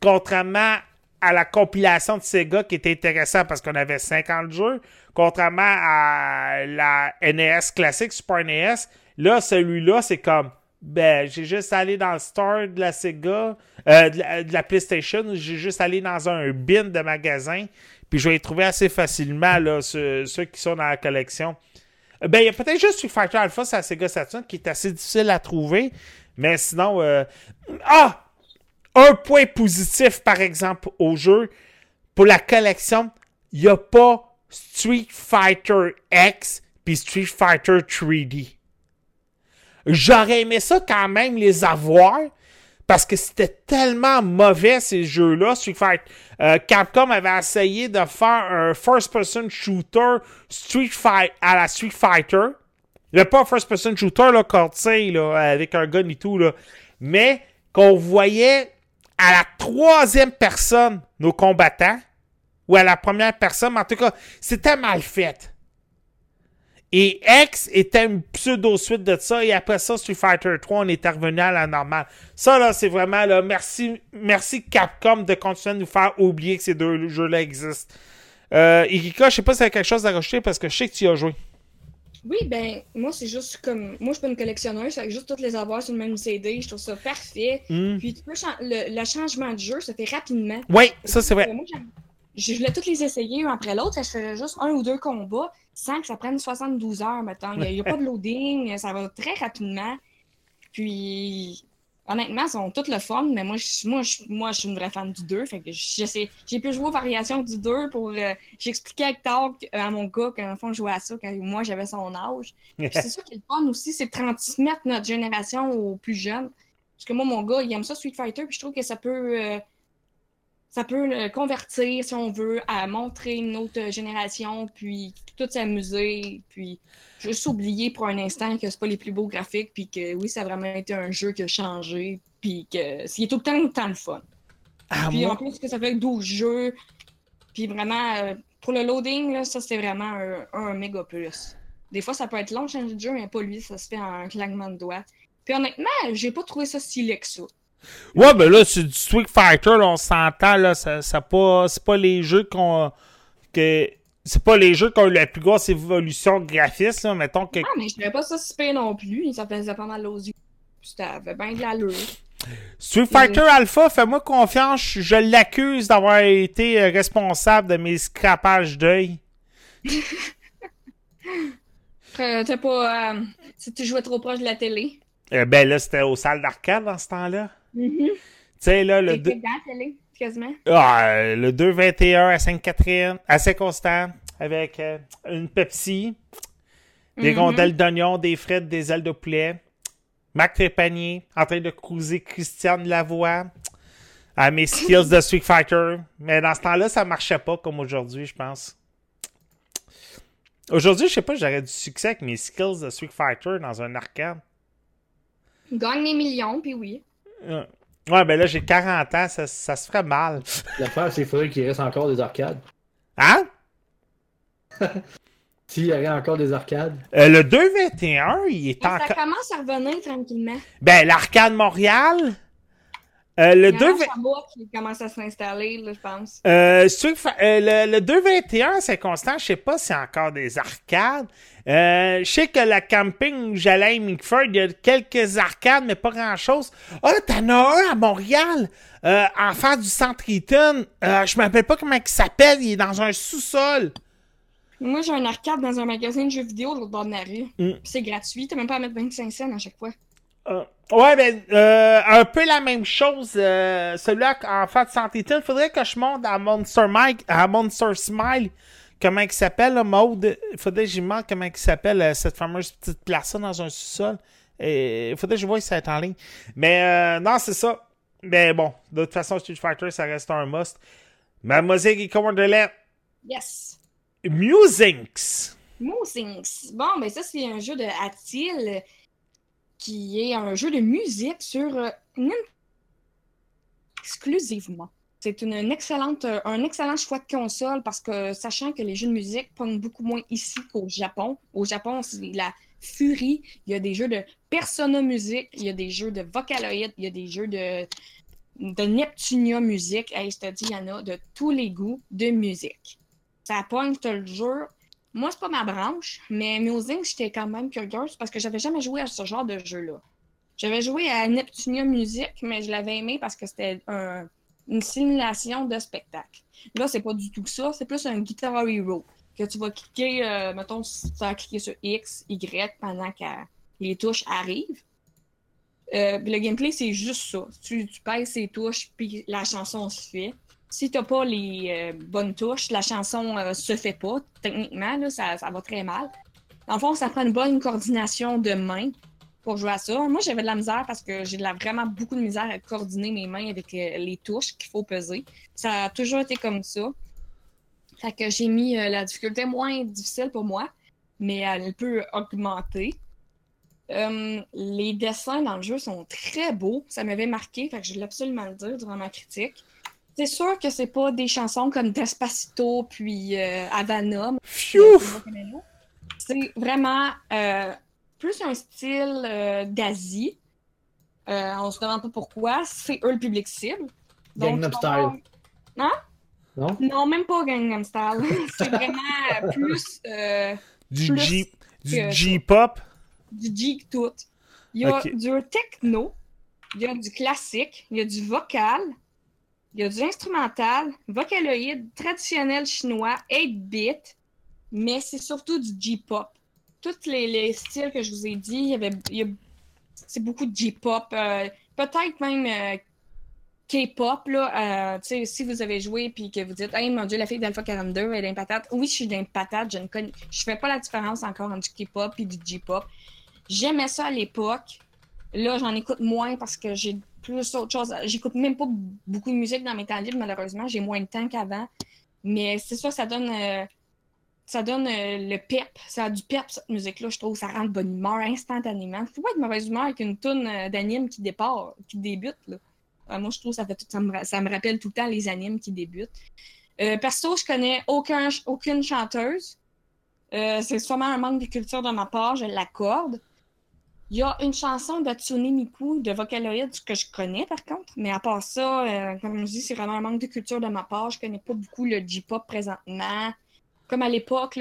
contrairement à la compilation de Sega qui était intéressant parce qu'on avait 50 jeux, contrairement à la NES classique, Super NES. Là, celui-là, c'est comme, ben, j'ai juste allé dans le store de la Sega, euh, de, la, PlayStation, j'ai juste allé dans un bin de magasin, puis je vais trouver assez facilement, là, ceux, qui sont dans la collection. Ben, il y a peut-être juste Street Fighter Alpha sur la Sega Saturn qui est assez difficile à trouver, mais sinon, euh... ah! Un point positif, par exemple, au jeu, pour la collection, il n'y a pas Street Fighter X puis Street Fighter 3D. J'aurais aimé ça quand même les avoir parce que c'était tellement mauvais ces jeux-là. Street Fighter, euh, Capcom avait essayé de faire un first-person shooter Street à la Street Fighter. Il n'y pas un first-person shooter là, là, avec un gun et tout mais qu'on voyait à la troisième personne nos combattants, ou à la première personne, mais en tout cas, c'était mal fait. Et X était une pseudo-suite de ça, et après ça, Street Fighter 3, on est revenu à la normale. Ça, là, c'est vraiment, là, merci, merci Capcom de continuer à nous faire oublier que ces deux jeux-là existent. Euh, Irika, je sais pas si y quelque chose à rajouter parce que je sais que tu y as joué. Oui, ben, moi, c'est juste comme. Moi, je suis pas une collectionneuse, fait que juste toutes les avoir sur le même CD, je trouve ça parfait. Hmm. Puis, tu peux le, changement de jeu ça fait rapidement. Oui, ça, c'est vrai. Moi, je voulais toutes les essayer un après l'autre, ça se faisait juste un ou deux combats sans que ça prenne 72 heures, maintenant. Il n'y a, pas de loading, ça va très rapidement. Puis, honnêtement, ils sont toutes le fun, mais moi, je, moi, je, moi, je suis une vraie fan du 2. Fait que j'ai pu jouer aux variations du 2 pour. Euh, J'expliquais à Talk euh, à mon gars qu'en fond, je jouais à ça quand moi j'avais son âge. <laughs> c'est ça qui est le fun aussi, c'est de transmettre notre génération aux plus jeunes. Parce que moi, mon gars, il aime ça Street Fighter, puis je trouve que ça peut. Euh, ça peut le convertir, si on veut, à montrer une autre génération, puis tout s'amuser, puis juste oublier pour un instant que c'est pas les plus beaux graphiques, puis que oui, ça a vraiment été un jeu qui a changé, puis que c'est tout le temps, tout le fun. Ah, puis en plus que ça fait 12 jeux, puis vraiment, euh, pour le loading, là, ça c'est vraiment un, méga plus. Des fois, ça peut être long changer de jeu, mais pas lui, ça se fait en claquement de doigts. Puis honnêtement, j'ai pas trouvé ça si laid que ça. Ouais, ben là, c'est du Street Fighter, là, on s'entend, là, ça, ça pas, c'est pas les jeux qu'on, que, c'est pas les jeux qui ont eu la plus grosse évolution graphiste, là, mettons que... Non, mais je trouvais pas ça super non plus, ça faisait pas mal aux yeux, ça avait bien de l'allure. Street Fighter Alpha, fais-moi confiance, je l'accuse d'avoir été euh, responsable de mes scrapages d'œil. <laughs> T'as pas... Euh, si tu jouais trop proche de la télé. Euh, ben là, c'était aux salles d'arcade dans ce temps-là. Mm-hmm. Tu sais, là, le... Deux... Télé, quasiment. Ah, le 2-21 à Sainte-Catherine, assez constant, avec euh, une Pepsi, des mm-hmm. rondelles d'oignon, des frites, des ailes de poulet, Mac Trépanier, en train de cruiser Christiane Lavoie, à mes <laughs> skills de Street Fighter. Mais dans ce temps-là, ça marchait pas comme aujourd'hui, je pense. Aujourd'hui, je sais pas, j'aurais du succès avec mes skills de Street Fighter dans un arcade. Gagne des millions, puis oui. Ouais, ben là, j'ai 40 ans, ça, ça se ferait mal. <laughs> L'affaire, c'est qu'il faudrait qu'il reste encore des arcades. Hein? <laughs> S'il y avait encore des arcades. Euh, le 221, il est encore. Ça commence à revenir tranquillement. Ben, l'arcade Montréal. Euh, le 2... qui commence à s'installer, je pense. Euh, euh le, le 221, c'est constant. Je sais pas s'il y a encore des arcades. Euh, je sais que la camping où j'allais à Mickford, il y a quelques arcades, mais pas grand-chose. Ah, oh, t'en as un à Montréal, euh, en face du Centre Eaton. Euh, je m'appelle pas comment il s'appelle, il est dans un sous-sol. Moi, j'ai un arcade dans un magasin de jeux vidéo de l'autre bord de la rue. Mm. C'est gratuit, t'as même pas à mettre 25 cents à chaque fois. Euh, ouais, ben, euh, un peu la même chose. Euh, celui-là, en fait, Santé Il faudrait que je monte à Monster Mike, à Monster Smile. Comment il s'appelle, le mode? Il faudrait que j'y montre comment il s'appelle, euh, cette fameuse petite place dans un sous-sol. Il faudrait que je vois si ça est en ligne. Mais euh, non, c'est ça. Mais bon, de toute façon, Street Fighter, ça reste un must. Mademoiselle et Wonderland. Yes. Musings. Musings. Bon, ben ça, c'est un jeu de Atil qui est un jeu de musique sur euh, exclusivement. C'est euh, un excellent choix de console parce que sachant que les jeux de musique prennent beaucoup moins ici qu'au Japon. Au Japon, c'est la furie. Il y a des jeux de Persona Music, il y a des jeux de Vocaloid, il y a des jeux de, Neptunia Music. Je te dis, il y en a de tous les goûts de musique. Ça pointe, je le jure, moi, c'est pas ma branche, mais Musing, j'étais quand même curieuse parce que j'avais jamais joué à ce genre de jeu-là. J'avais joué à Neptunia Music, mais je l'avais aimé parce que c'était une simulation de spectacle. Là, c'est pas du tout ça, c'est plus un Guitar Hero. Que tu vas cliquer, euh, mettons, tu vas cliquer sur X, Y pendant que les touches arrivent. Euh, le gameplay, c'est juste ça. Tu, tu pèses ces touches, puis la chanson se fait si t'as pas les euh, bonnes touches, la chanson se fait pas. Techniquement, là, ça, ça, va très mal. En fond, ça prend une bonne coordination de mains pour jouer à ça. Moi, j'avais de la misère parce que j'ai vraiment beaucoup de misère à coordonner mes mains avec euh, les touches qu'il faut peser. Ça a toujours été comme ça. Fait que j'ai mis la difficulté moins difficile pour moi, mais elle peut augmenter. les dessins dans le jeu sont très beaux. Ça m'avait marqué, fait que je voulais absolument le dire durant ma critique. C'est sûr que c'est pas des chansons comme Despacito puis euh, Havana. C'est vraiment euh, plus un style euh, d'Asie. on se demande pas pourquoi. C'est eux le public cible. Gangnam Style. Hein? Non? Non, même pas Gangnam Style. <laughs> c'est vraiment plus. du G... Du G-pop? Du G tout. Il y a du techno, il y a du classique, il y a du vocal, il y a du instrumental, vocaloïde, traditionnel chinois, 8-bit, mais c'est surtout du J-pop. Tous les, styles que je vous ai dit, il y avait, c'est beaucoup de J-pop, euh, peut-être même euh, K-pop, là. Euh, si vous avez joué puis que vous dites, hey mon dieu, la fille d'Alpha 42, elle est patate. Oui, je suis d'un patate, je ne je fais pas la différence encore entre du K-pop et du J-pop. J'aimais ça à l'époque. Là, j'en écoute moins parce que j'ai plus autre chose. J'écoute même pas beaucoup de musique dans mes temps libres, malheureusement. J'ai moins de temps qu'avant. Mais c'est sûr, ça donne, euh, ça donne euh, le pep. Ça a du pep, cette musique-là, je trouve. Ça rend de bonne humeur instantanément. Faut pas être de mauvaise humeur avec une toune euh, d'anime qui départ, qui débute. Là. moi, je trouve tout, ça me, rappelle tout le temps les animes qui débutent. perso, je connais aucun, aucune chanteuse. c'est sûrement un manque de culture de ma part, je l'accorde. Il y a une chanson d'Atsune Miku de Vocaloid que je connais par contre, mais à part ça, euh, comme je dis, c'est vraiment un manque de culture de ma part. Je connais pas beaucoup le J-pop présentement. Comme à l'époque,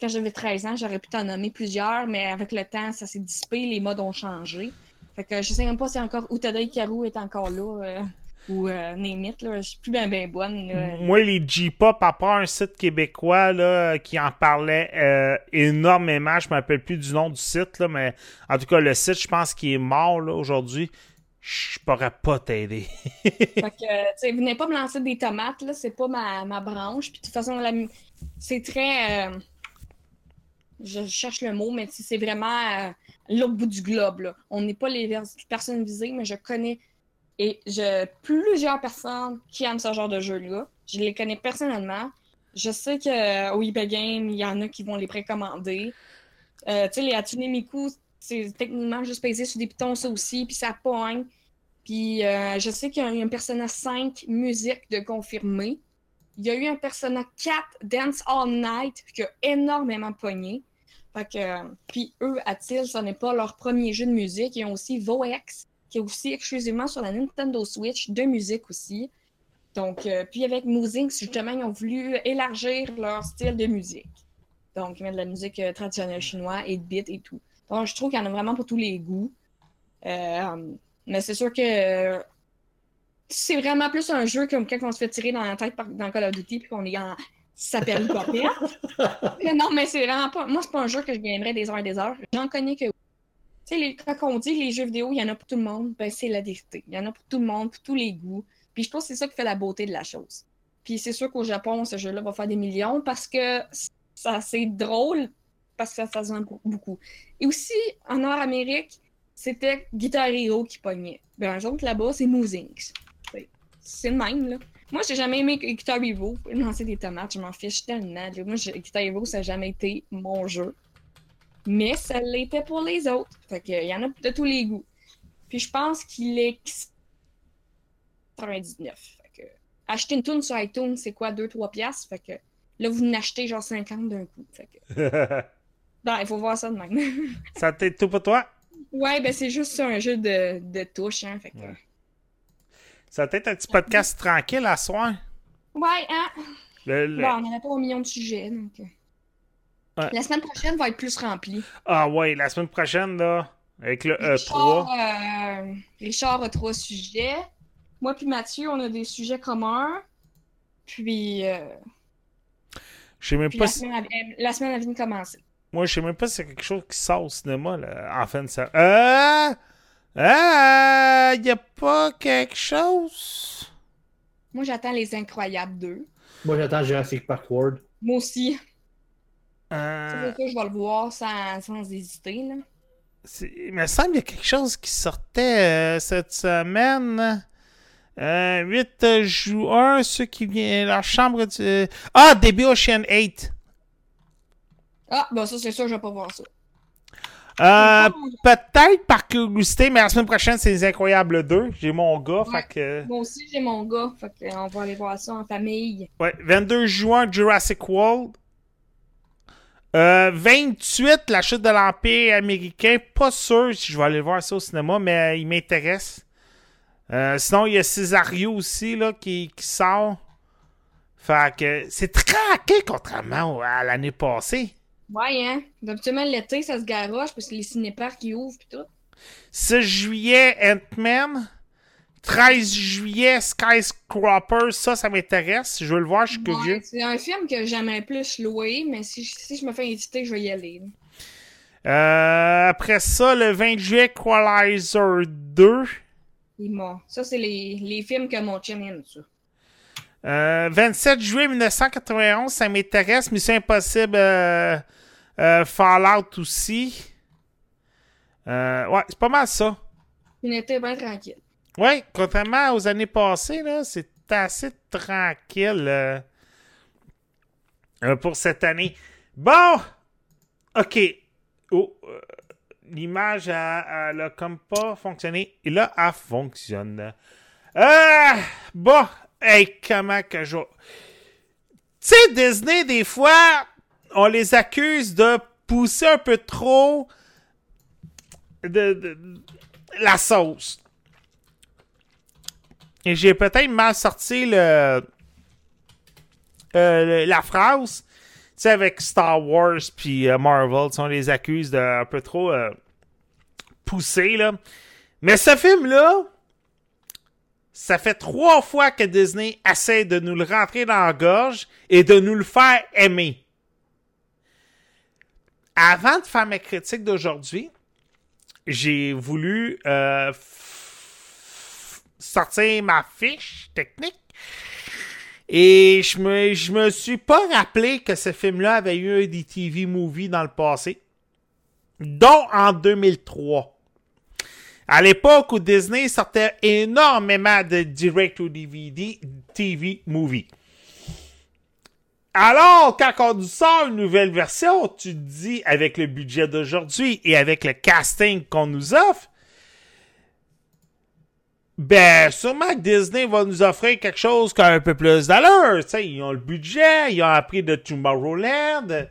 quand j'avais 13 ans, j'aurais pu t'en nommer plusieurs, mais avec le temps, ça s'est dissipé, les modes ont changé. Fait que je sais même pas si encore Utada Hikaru est encore là. Euh ou euh, là, je suis plus bien bonne. Moi, les J-pop, à part un site québécois là, qui en parlait euh, énormément, je ne me rappelle plus du nom du site, là, mais en tout cas, le site, je pense qu'il est mort aujourd'hui. Je pourrais pas t'aider. <laughs> fait que, tu sais, venez pas me lancer des tomates, là, c'est pas ma, ma branche. Puis de toute façon, c'est très. Euh, je cherche le mot, mais c'est vraiment euh, l'autre bout du globe. Là. On n'est pas les personnes visées, mais je connais et j'ai plusieurs personnes qui aiment ce genre de jeu-là. Je les connais personnellement. Je sais qu'au eBay Game, il y en a qui vont les précommander. Euh, tu sais, les Hatsune c'est techniquement juste pesé sur des pitons, ça aussi, puis ça poigne. Puis euh, je sais qu'il y a eu un Persona 5 musique de confirmé. Il y a eu un Persona 4 Dance All Night qui a énormément pogné. Fait que, puis eux, Atil, ce n'est pas leur premier jeu de musique. Ils ont aussi Voex, qui est aussi exclusivement sur la Nintendo Switch, de musique aussi. Donc, euh, puis avec Musings, justement, ils ont voulu élargir leur style de musique. Donc, ils mettent de la musique euh, traditionnelle chinoise, 8-bit et tout. Donc, je trouve qu'il y en a vraiment pour tous les goûts. Euh, mais c'est sûr que c'est vraiment plus un jeu comme quand on se fait tirer dans la tête dans Call of Duty puis qu'on est en. Ça perd <laughs> non, mais c'est vraiment pas. Moi, c'est pas un jeu que je gagnerais des heures et des heures. J'en connais que Tu sais, quand on dit les jeux vidéo, il y en a pour tout le monde, ben c'est la vérité. Il y en a pour tout le monde, pour tous les goûts. Puis je pense que c'est ça qui fait la beauté de la chose. Puis c'est sûr qu'au Japon, ce jeu-là va faire des millions parce que ça c'est drôle, parce que ça, se vend beaucoup. Et aussi, en Nord-Amérique, c'était Guitar Hero qui pognait. Ben, eux autres, là-bas, c'est Moosings. C'est- le même, là. Moi, j'ai jamais aimé Guitar Hero. Lancer des tomates, je m'en fiche tellement. là. Moi, Guitar Hero, ça n'a jamais été mon jeu. Mais ça l'était pour les autres. Fait que, il y en a de tous les goûts. Puis je pense qu'il est 99. Fait que, acheter une tune sur iTunes, c'est quoi, 2-3 piastres? Fait que là, vous n'achetez genre 50 d'un coup. Fait que, <laughs> ben, il faut voir ça de même. <laughs> ça t'est tout pour toi? ouais, ben c'est juste ça, un jeu de, de touche, hein. Fait que, Ouais. Ça va être un petit podcast tranquille à soir? ouais, hein? Le- le- Bon, on n'en a pas un million de sujets, donc... euh. Ouais. La semaine prochaine va être plus remplie. Ah ouais, la semaine prochaine, là, avec le E Richard, E3. euh, Richard a trois sujets. Moi puis Mathieu, on a des sujets communs. Puis, euh, Je sais même puis pas la, si... semaine, elle- la semaine elle vient de commencer. Moi, je sais même pas si c'est quelque chose qui sort au cinéma, là, en fin de ça. Euh... Ah, y a pas quelque chose? Moi, j'attends Les Incroyables 2. Moi, j'attends Jurassic Park World. Moi aussi. Euh, C'est je vais le voir sans, sans hésiter. Là. il me semble qu'il y a quelque chose qui sortait euh, cette semaine. Euh, 8 juin, ceux qui viennent... La chambre du... Ah, Début Ocean 8. Ah, ben ça, c'est sûr, je vais pas voir ça. Euh, peut-être par curiosité, mais la semaine prochaine, c'est Les Incroyables 2. J'ai mon gars, Ouais. fait que... Moi aussi, j'ai mon gars. Fait que, on va aller voir ça en famille. Ouais, 22 juin, Jurassic World. Euh, 28, la chute de l'Empire américain. Pas sûr si je vais aller voir ça au cinéma, mais euh, il m'intéresse. Euh, sinon, il y a Cesario aussi là, qui, qui sort. Fait que c'est tranquille contrairement à l'année passée. Ouais, hein. D'habituellement, l'été, ça se garoche parce que les cinéparcs, ils ouvrent pis tout. 6 juillet, Ant-Man. 13 juillet, Skyscraper. Ça, ça m'intéresse. Je veux le voir, je suis curieux. Ouais, c'est un film que j'aimerais plus louer, mais si, si je me fais inviter, je vais y aller. Euh, après ça, le 20 juillet, Equalizer 2. Il m'a. Ça, c'est les, les films que mon chien aime, ça. Euh, 27 juillet 1991, ça m'intéresse. Mission Impossible euh, euh, Fallout aussi. Euh, ouais, c'est pas mal ça. Une été bien tranquille. Ouais, contrairement aux années passées, là, c'est assez tranquille euh, euh, pour cette année. Bon! OK. Oh, euh, L'image, elle, elle a comme pas fonctionné. Et là, elle fonctionne. Euh, bon, hey, comment que je... Tu sais, Disney, des fois, on les accuse de pousser un peu trop de, la sauce. Et j'ai peut-être mal sorti le, euh, la phrase. Tu sais, avec Star Wars puis euh, Marvel, on les accuse de un peu trop euh, pousser, là. Mais ce film-là, ça fait trois fois que Disney essaie de nous le rentrer dans la gorge et de nous le faire aimer. Avant de faire ma critique d'aujourd'hui, j'ai voulu euh, sortir ma fiche technique et je me, me suis pas rappelé que ce film-là avait eu des TV movies dans le passé, dont en 2003. À l'époque où Disney sortait énormément de direct-to-DVD TV movies. Alors, quand on sort une nouvelle version, tu te dis, avec le budget d'aujourd'hui et avec le casting qu'on nous offre, ben, sûrement que Disney va nous offrir quelque chose qui a un peu plus d'allure. Ils ont le budget, ils ont appris de Tomorrowland,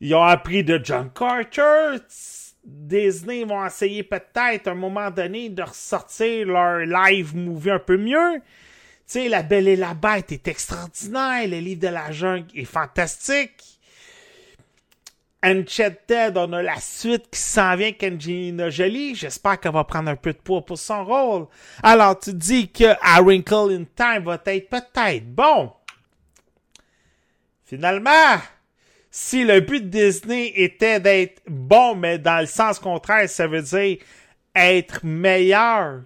ils ont appris de John Carter. Disney vont essayer peut-être à un moment donné de ressortir leur live movie un peu mieux. Tu sais, La Belle et la Bête est extraordinaire. Le livre de la jungle est fantastique. Uncharted, on a la suite qui s'en vient avec Angelina Jolie. J'espère qu'elle va prendre un peu de poids pour son rôle. Alors, tu dis que A Wrinkle in Time va être peut-être bon. Finalement, si le but de Disney était d'être bon, mais dans le sens contraire, ça veut dire être meilleur,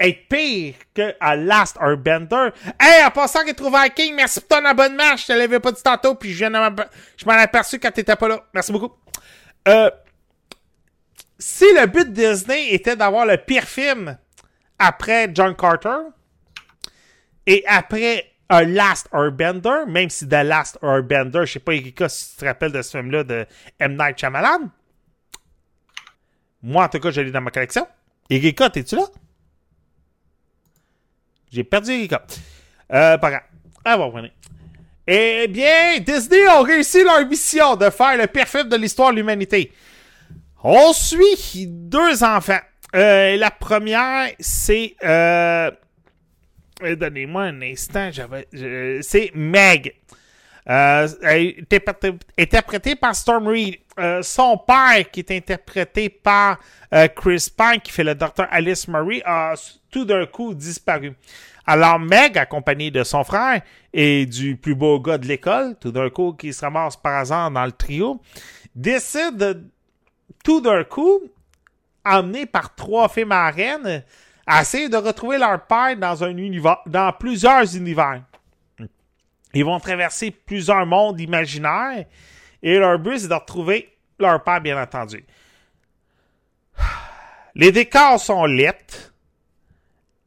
être pire que à Last Airbender. Hey, en passant qu'il trouve King, merci pour ton abonnement. Je te l'avais pas dit tantôt, puis je m'en ai aperçu quand t'étais pas là. Merci beaucoup. Euh, si le but de Disney était d'avoir le pire film après John Carter et après un Last Airbender, même si The Last Airbender, je sais pas, Erika, si tu te rappelles de ce film-là de M. Night Shyamalan? Moi, en tout cas, je l'ai dans ma collection. Erika, t'es-tu là? J'ai perdu Erika. Euh, pas grave. Eh bien, Disney a réussi leur mission de faire le pire film de l'histoire de l'humanité. On suit deux enfants. Euh, la première, c'est... Euh, Donnez-moi un instant. j'avais- C'est Meg. Euh, interprétée par Storm Reed. Euh, son père, qui est interprété par euh, Chris Pine, qui fait le docteur Alice Murray, a tout d'un coup disparu. Alors Meg, accompagnée de son frère et du plus beau gars de l'école, tout d'un coup, qui se ramasse par hasard dans le trio, décide de, tout d'un coup, emmenés par trois filles marraines, à essayer de retrouver leur père dans un univers, dans plusieurs univers. Ils vont traverser plusieurs mondes imaginaires et leur but, c'est de retrouver leur père, bien entendu. Les décors sont laids.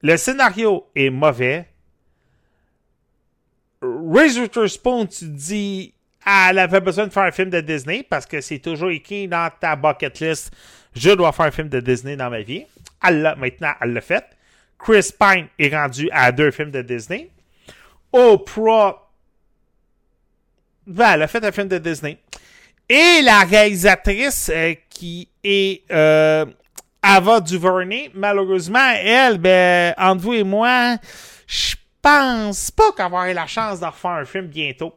Le scénario est mauvais. Reese Witherspoon, tu dis, elle avait besoin de faire un film de Disney parce que c'est toujours écrit dans ta bucket list, je dois faire un film de Disney dans ma vie. Elle l'a, maintenant, elle l'a fait. Chris Pine est rendu à deux films de Disney. Oprah, ben, elle a fait un film de Disney. Et la réalisatrice euh, qui est euh, Ava DuVernay, malheureusement, elle, ben, entre vous et moi, je pense pas qu'elle va avoir la chance de refaire un film bientôt.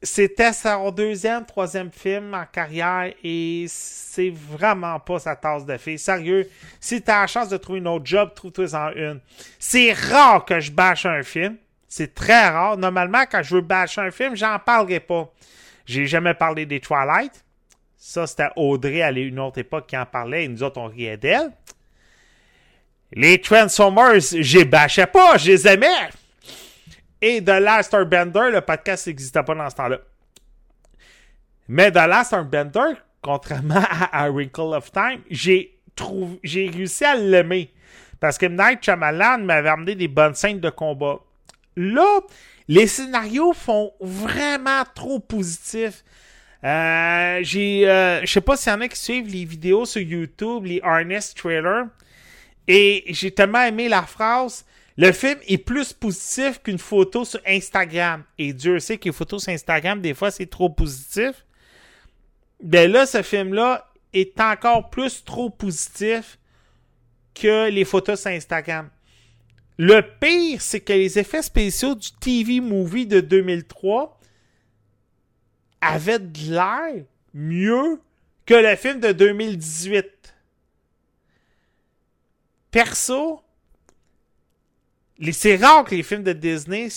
C'était son deuxième, troisième film en carrière et c'est vraiment pas sa tasse de fille. Sérieux, si t'as la chance de trouver une autre job, trouve-toi-en une. C'est rare que je bâche un film. C'est très rare. Normalement, quand je veux bâcher un film, j'en parlerai pas. J'ai jamais parlé des Twilight. Ça, c'était Audrey à une autre époque qui en parlait et nous autres, on riait d'elle. Les Transformers, j'ai bâchais pas, je les aimais. Et The Last Airbender, le podcast n'existait pas dans ce temps-là. Mais The Last Airbender, contrairement <laughs> à, Wrinkle of Time, j'ai réussi à l'aimer. Parce que Night Shyamalan m'avait amené des bonnes scènes de combat. Là, les scénarios font vraiment trop positifs. Euh, j'ai, euh, je sais pas s'il y en a qui suivent les vidéos sur YouTube, les Harness trailers. Et j'ai tellement aimé la phrase. Le film est plus positif qu'une photo sur Instagram. Et Dieu sait que les photos sur Instagram, des fois, c'est trop positif. Ben là, ce film-là est encore plus trop positif que les photos sur Instagram. Le pire, c'est que les effets spéciaux du TV Movie de 2003 avaient de l'air mieux que le film de 2018. Perso, c'est rare que les films de Disney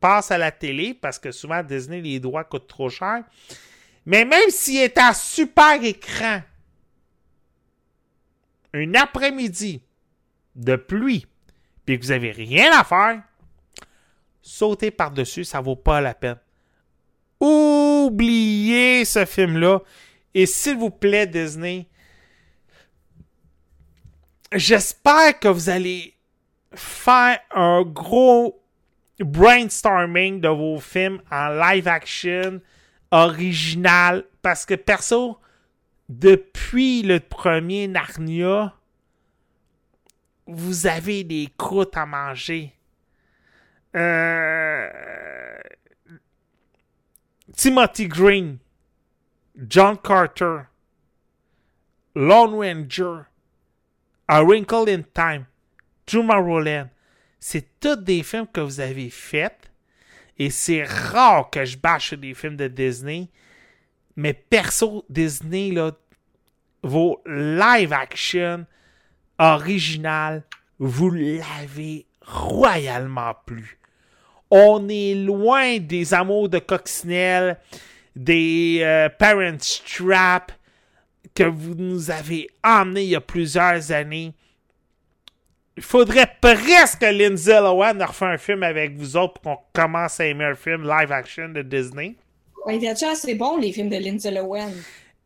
passent à la télé parce que souvent Disney, les droits coûtent trop cher. Mais même s'il est à super écran, un après-midi de pluie, puis que vous avez rien à faire, sautez par-dessus, ça vaut pas la peine. Oubliez ce film-là. Et s'il vous plaît, Disney, j'espère que vous allez faire un gros brainstorming de vos films en live action original. Parce que perso, depuis le premier Narnia, vous avez des croûtes à manger. Euh... Timothy Green, John Carter, Lone Ranger, A Wrinkle in Time, Tomorrowland. C'est tous des films que vous avez faits. Et c'est rare que je bâche des films de Disney. Mais perso, Disney, là, vos live action original, vous l'avez royalement plu. On est loin des amours de coccinelle, des euh, Parent Trap que vous nous avez emmenés il y a plusieurs années. Il faudrait presque que Lindsay Lohan refait un film avec vous autres pour qu'on commence à aimer un film live action de Disney. Ouais, il assez bon, les films de Lindsay Lohan.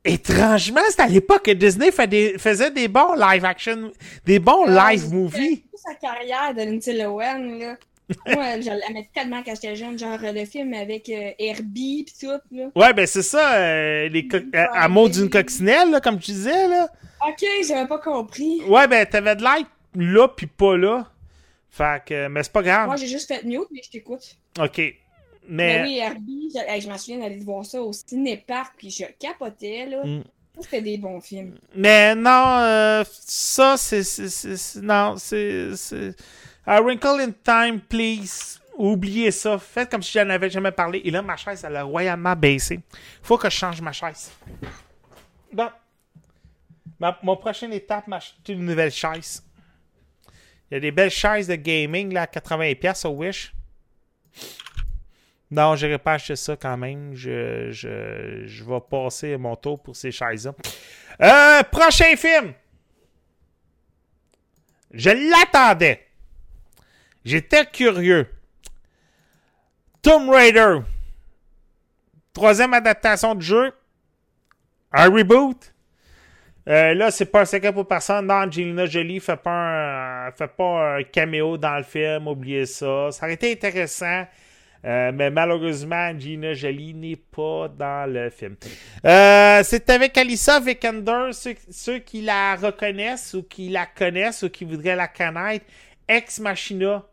Étrangement, c'est à l'époque que Disney fait des- faisait des bons live action, des bons Ouais, live movies. toute sa carrière de Lindsay Lohan, là. <laughs> Moi, je l'aimais tellement quand j'étais jeune, genre le film avec euh, Herbie pis tout, là. Ouais, ben c'est ça, euh, les co- euh, Amour d'une coccinelle, là, comme tu disais, là. Ok, j'avais pas compris. Ouais, ben t'avais de l'air là pis pas là. Fait que, mais c'est pas grave. Moi, j'ai juste fait mute, mais je t'écoute. Ok. Mais Mais, oui, Herbie, je, m'en souviens d'aller voir ça au cinéparc, puis je capotais, là. Mm. C'était des bons films. mais non, euh, ça, c'est, non, c'est, c'est, A Wrinkle in Time, please. Oubliez ça. Faites comme si j'en avais jamais parlé. Et là, ma chaise, elle a royalement baissé. Faut que je change ma chaise. Bon. Ma, mon prochaine étape, m'acheter une nouvelle chaise. Il y a des belles chaises de gaming, là, à 80$ au Wish. Non, je pas acheter ça quand même. Je, je, je vais passer mon tour pour ces chaises-là. Euh, prochain film. Je l'attendais. J'étais curieux. Tomb Raider. Troisième adaptation de jeu. Un reboot. Euh, là, c'est pas un secret pour personne. Non, Angelina Jolie fait pas un, fait pas un caméo dans le film. Oubliez ça. Ça aurait été intéressant. Euh, mais malheureusement, Angelina Jolie n'est pas dans le film. Euh, c'est avec Alyssa Vikander, ceux, qui la reconnaissent ou qui la connaissent ou qui voudraient la connaître. Ex Machina.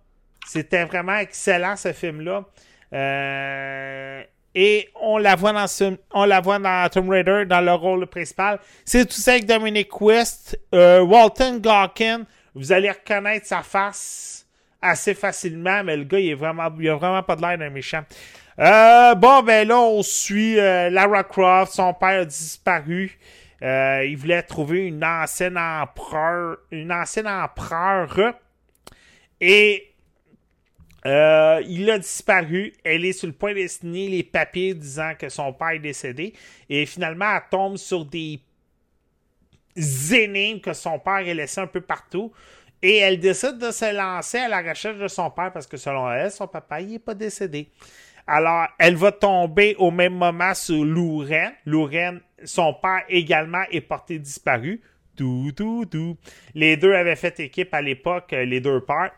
C'était vraiment excellent ce film-là. Euh, et on la voit dans ce- on la voit dans Tomb Raider dans le rôle principal. C'est tout ça avec Dominic West, euh, Walton Gawkin. Vous allez reconnaître sa face assez facilement, mais le gars il est vraiment, il a vraiment pas de l'air d'un méchant. Euh, bon ben là on suit euh, Lara Croft, son père a disparu. Euh, il voulait trouver une ancienne empereur, une ancienne empereur. Et il a disparu. Elle est sur le point de signer les papiers disant que son père est décédé. Et finalement, elle tombe sur des énigmes que son père a laissé un peu partout. Et elle décide de se lancer à la recherche de son père parce que selon elle, son papa, n'est pas décédé. Alors, elle va tomber au même moment sur Louren. Louren, son père également est porté disparu. Tout, tout, tout. Les deux avaient fait équipe à l'époque, euh, les deux pères.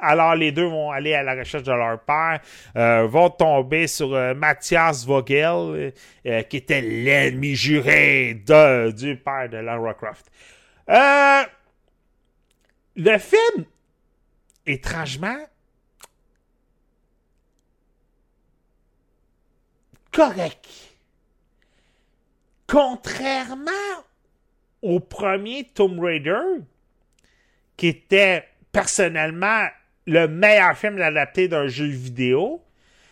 Alors, les deux vont aller à la recherche de leur père, euh, vont tomber sur euh, Mathias Vogel, euh, qui était l'ennemi juré de, du père de Lara Croft. Le film, étrangement, correct. Contrairement au premier Tomb Raider, qui était personnellement le meilleur film adapté d'un jeu vidéo.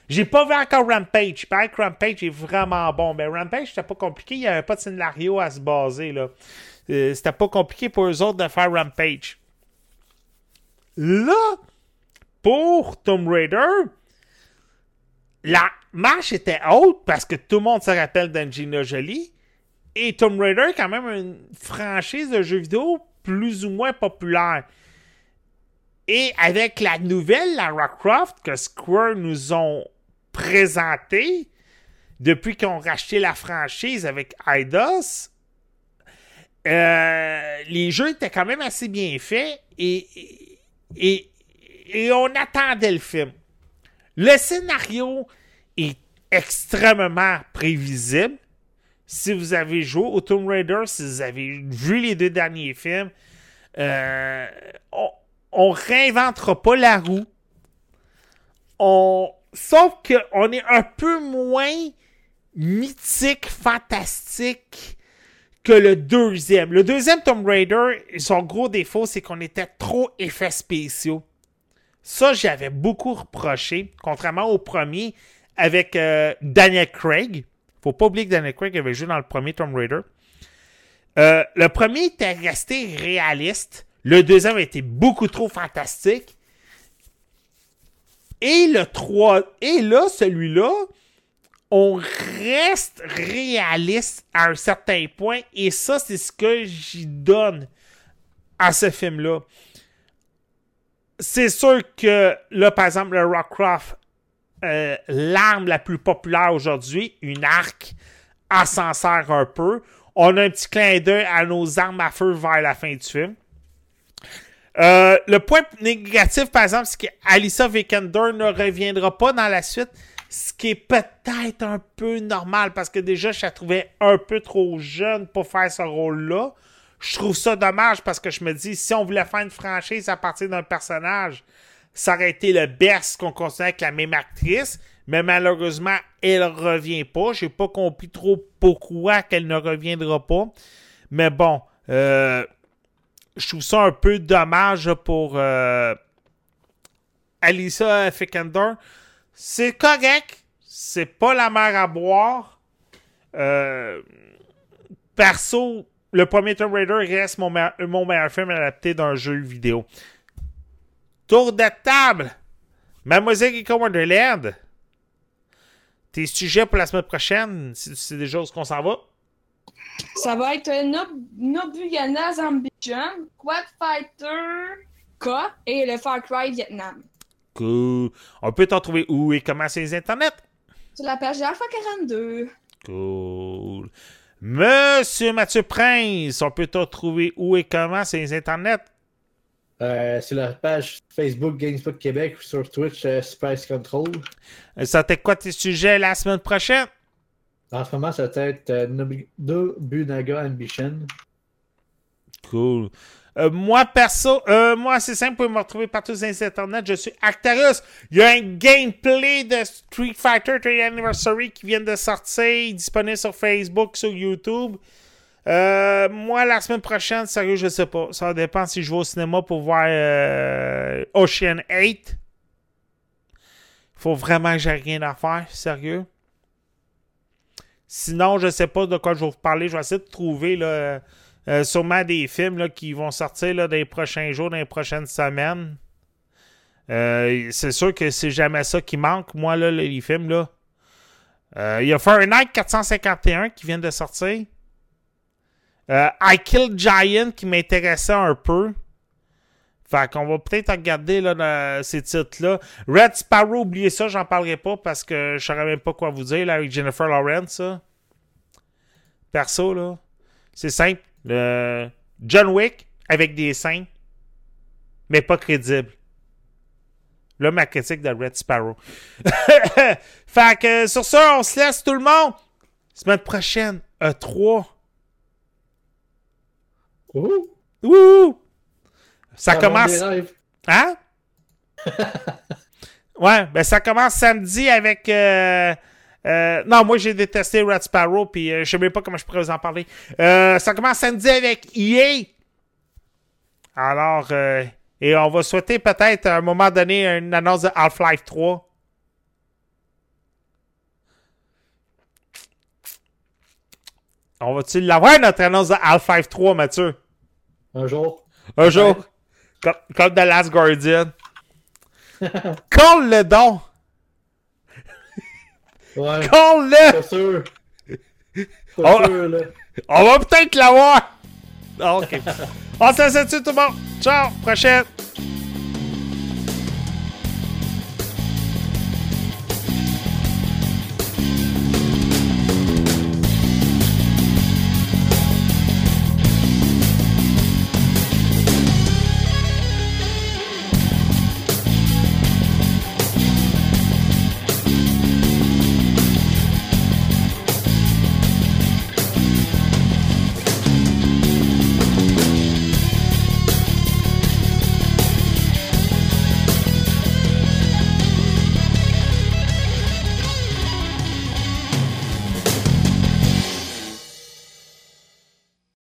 J'ai pas vu encore Rampage. Il paraît que Rampage est vraiment bon. Mais Rampage, c'était pas compliqué. Il n'y avait pas de scénario à se baser. là. Euh, c'était pas compliqué pour eux autres de faire Rampage. Là, pour Tomb Raider, la marche était haute parce que tout le monde se rappelle d'Angelina Jolie. Et Tomb Raider est quand même une franchise de jeux vidéo plus ou moins populaire. Et avec la nouvelle Lara Croft que Square nous ont présentée depuis qu'ils ont racheté la franchise avec Eidos, euh, les jeux étaient quand même assez bien faits et, et, et on attendait le film. Le scénario est extrêmement prévisible. Si vous avez joué au Tomb Raider, si vous avez vu les deux derniers films, euh, on, on réinventera pas la roue. Sauf qu'on est un peu moins mythique, fantastique que le deuxième. Le deuxième Tomb Raider, son gros défaut, c'est qu'on était trop effets spéciaux. Ça, j'avais beaucoup reproché, contrairement au premier avec euh, Daniel Craig. Faut pas oublier que Daniel Craig avait joué dans le premier Tomb Raider. Euh, le premier était resté réaliste. Le deuxième était beaucoup trop fantastique. Et le 3. Et là, celui-là on reste réaliste à un certain point et ça, c'est ce que j'y donne à ce film-là. C'est sûr que là, par exemple, le Rockcroft, euh, l'arme la plus populaire aujourd'hui, une arc, elle s'en sert un peu. On a un petit clin d'œil à nos armes à feu vers la fin du film. Euh, le point négatif, par exemple, c'est qu'Alissa Vikander ne reviendra pas dans la suite, ce qui est peut-être un peu normal parce que déjà, je la trouvais un peu trop jeune pour faire ce rôle-là. Je trouve ça dommage parce que je me dis, si on voulait faire une franchise à partir d'un personnage, ça aurait été le best qu'on considère avec la même actrice. Mais malheureusement, elle revient pas. J'ai pas compris trop pourquoi qu'elle ne reviendra pas. Mais bon, euh, je trouve ça un peu dommage pour euh, Alissa Fikander. C'est correct. C'est pas la mer à boire. Euh, perso, le premier Tomb Raider reste mon, meilleur, film adapté d'un jeu vidéo. Tour de table. Mademoiselle Kiko Wonderland. Tes sujets pour la semaine prochaine, si tu sais déjà où qu'on s'en va? Ça va être Nob Nobuyana's Ambition, Quad Fighter K et le Far Cry Vietnam. Cool. On peut t'en trouver où et comment sur les internets? Sur la page d'Alpha 42. Cool. Monsieur Mathieu Prince, on peut t'en trouver où et comment sur les internets? Euh, sur la page Facebook GameSpot Québec ou sur Twitch euh, Spice Control. Ça t'est quoi tes sujets la semaine prochaine? En ce moment, ça va être euh, Nobu- Nobunaga Ambition. Cool. Euh, moi, perso, euh, moi, c'est simple, vous pouvez me retrouver partout sur les internets. Je suis Actarus. Il y a un gameplay de Street Fighter 30 Anniversary qui vient de sortir, disponible sur Facebook, sur YouTube. Euh, moi, la semaine prochaine, sérieux, je sais pas. Ça dépend si je vais au cinéma pour voir Ocean 8. Faut vraiment que j'ai rien à faire, sérieux. Sinon, je sais pas de quoi je vais vous parler. Je vais essayer de trouver là, euh, sûrement des films là, qui vont sortir là, dans les prochains jours, dans les prochaines semaines. Euh, c'est sûr que c'est jamais ça qui manque, moi, là, les films. là. Euh, Il y a Fahrenheit 451 qui vient de sortir. Euh, I Killed Giant qui m'intéressait un peu. Fait qu'on va peut-être regarder là, dans ces titres-là. Red Sparrow, oubliez ça, j'en parlerai pas parce que je saurais même pas quoi vous dire là, avec Jennifer Lawrence. Perso, là, c'est simple. Le John Wick avec des seins, mais pas crédible. Là, ma critique de Red Sparrow. <laughs> fait que sur ça, on se laisse tout le monde. Semaine prochaine, E E3. Ouh! Wouh! Ça commence. Hein? <laughs> ouais, ben ça commence samedi avec. euh, euh, non, moi j'ai détesté Red Sparrow, puis euh, je sais même pas comment je pourrais vous en parler. Euh, ça commence samedi avec EA. Alors, euh, et on va souhaiter peut-être à un moment donné une annonce de Half-Life 3. On va-tu l'avoir, notre annonce de Half-Life 3, Mathieu? Un jour. Un jour. Comme, comme The Last Guardian. <laughs> Colle-le donc! Ouais, Colle-le! pas sûr? Pas sûr, là? On va peut-être l'avoir! Ah, ok. On se laisse là-dessus, tout le monde? Ciao! Prochaine!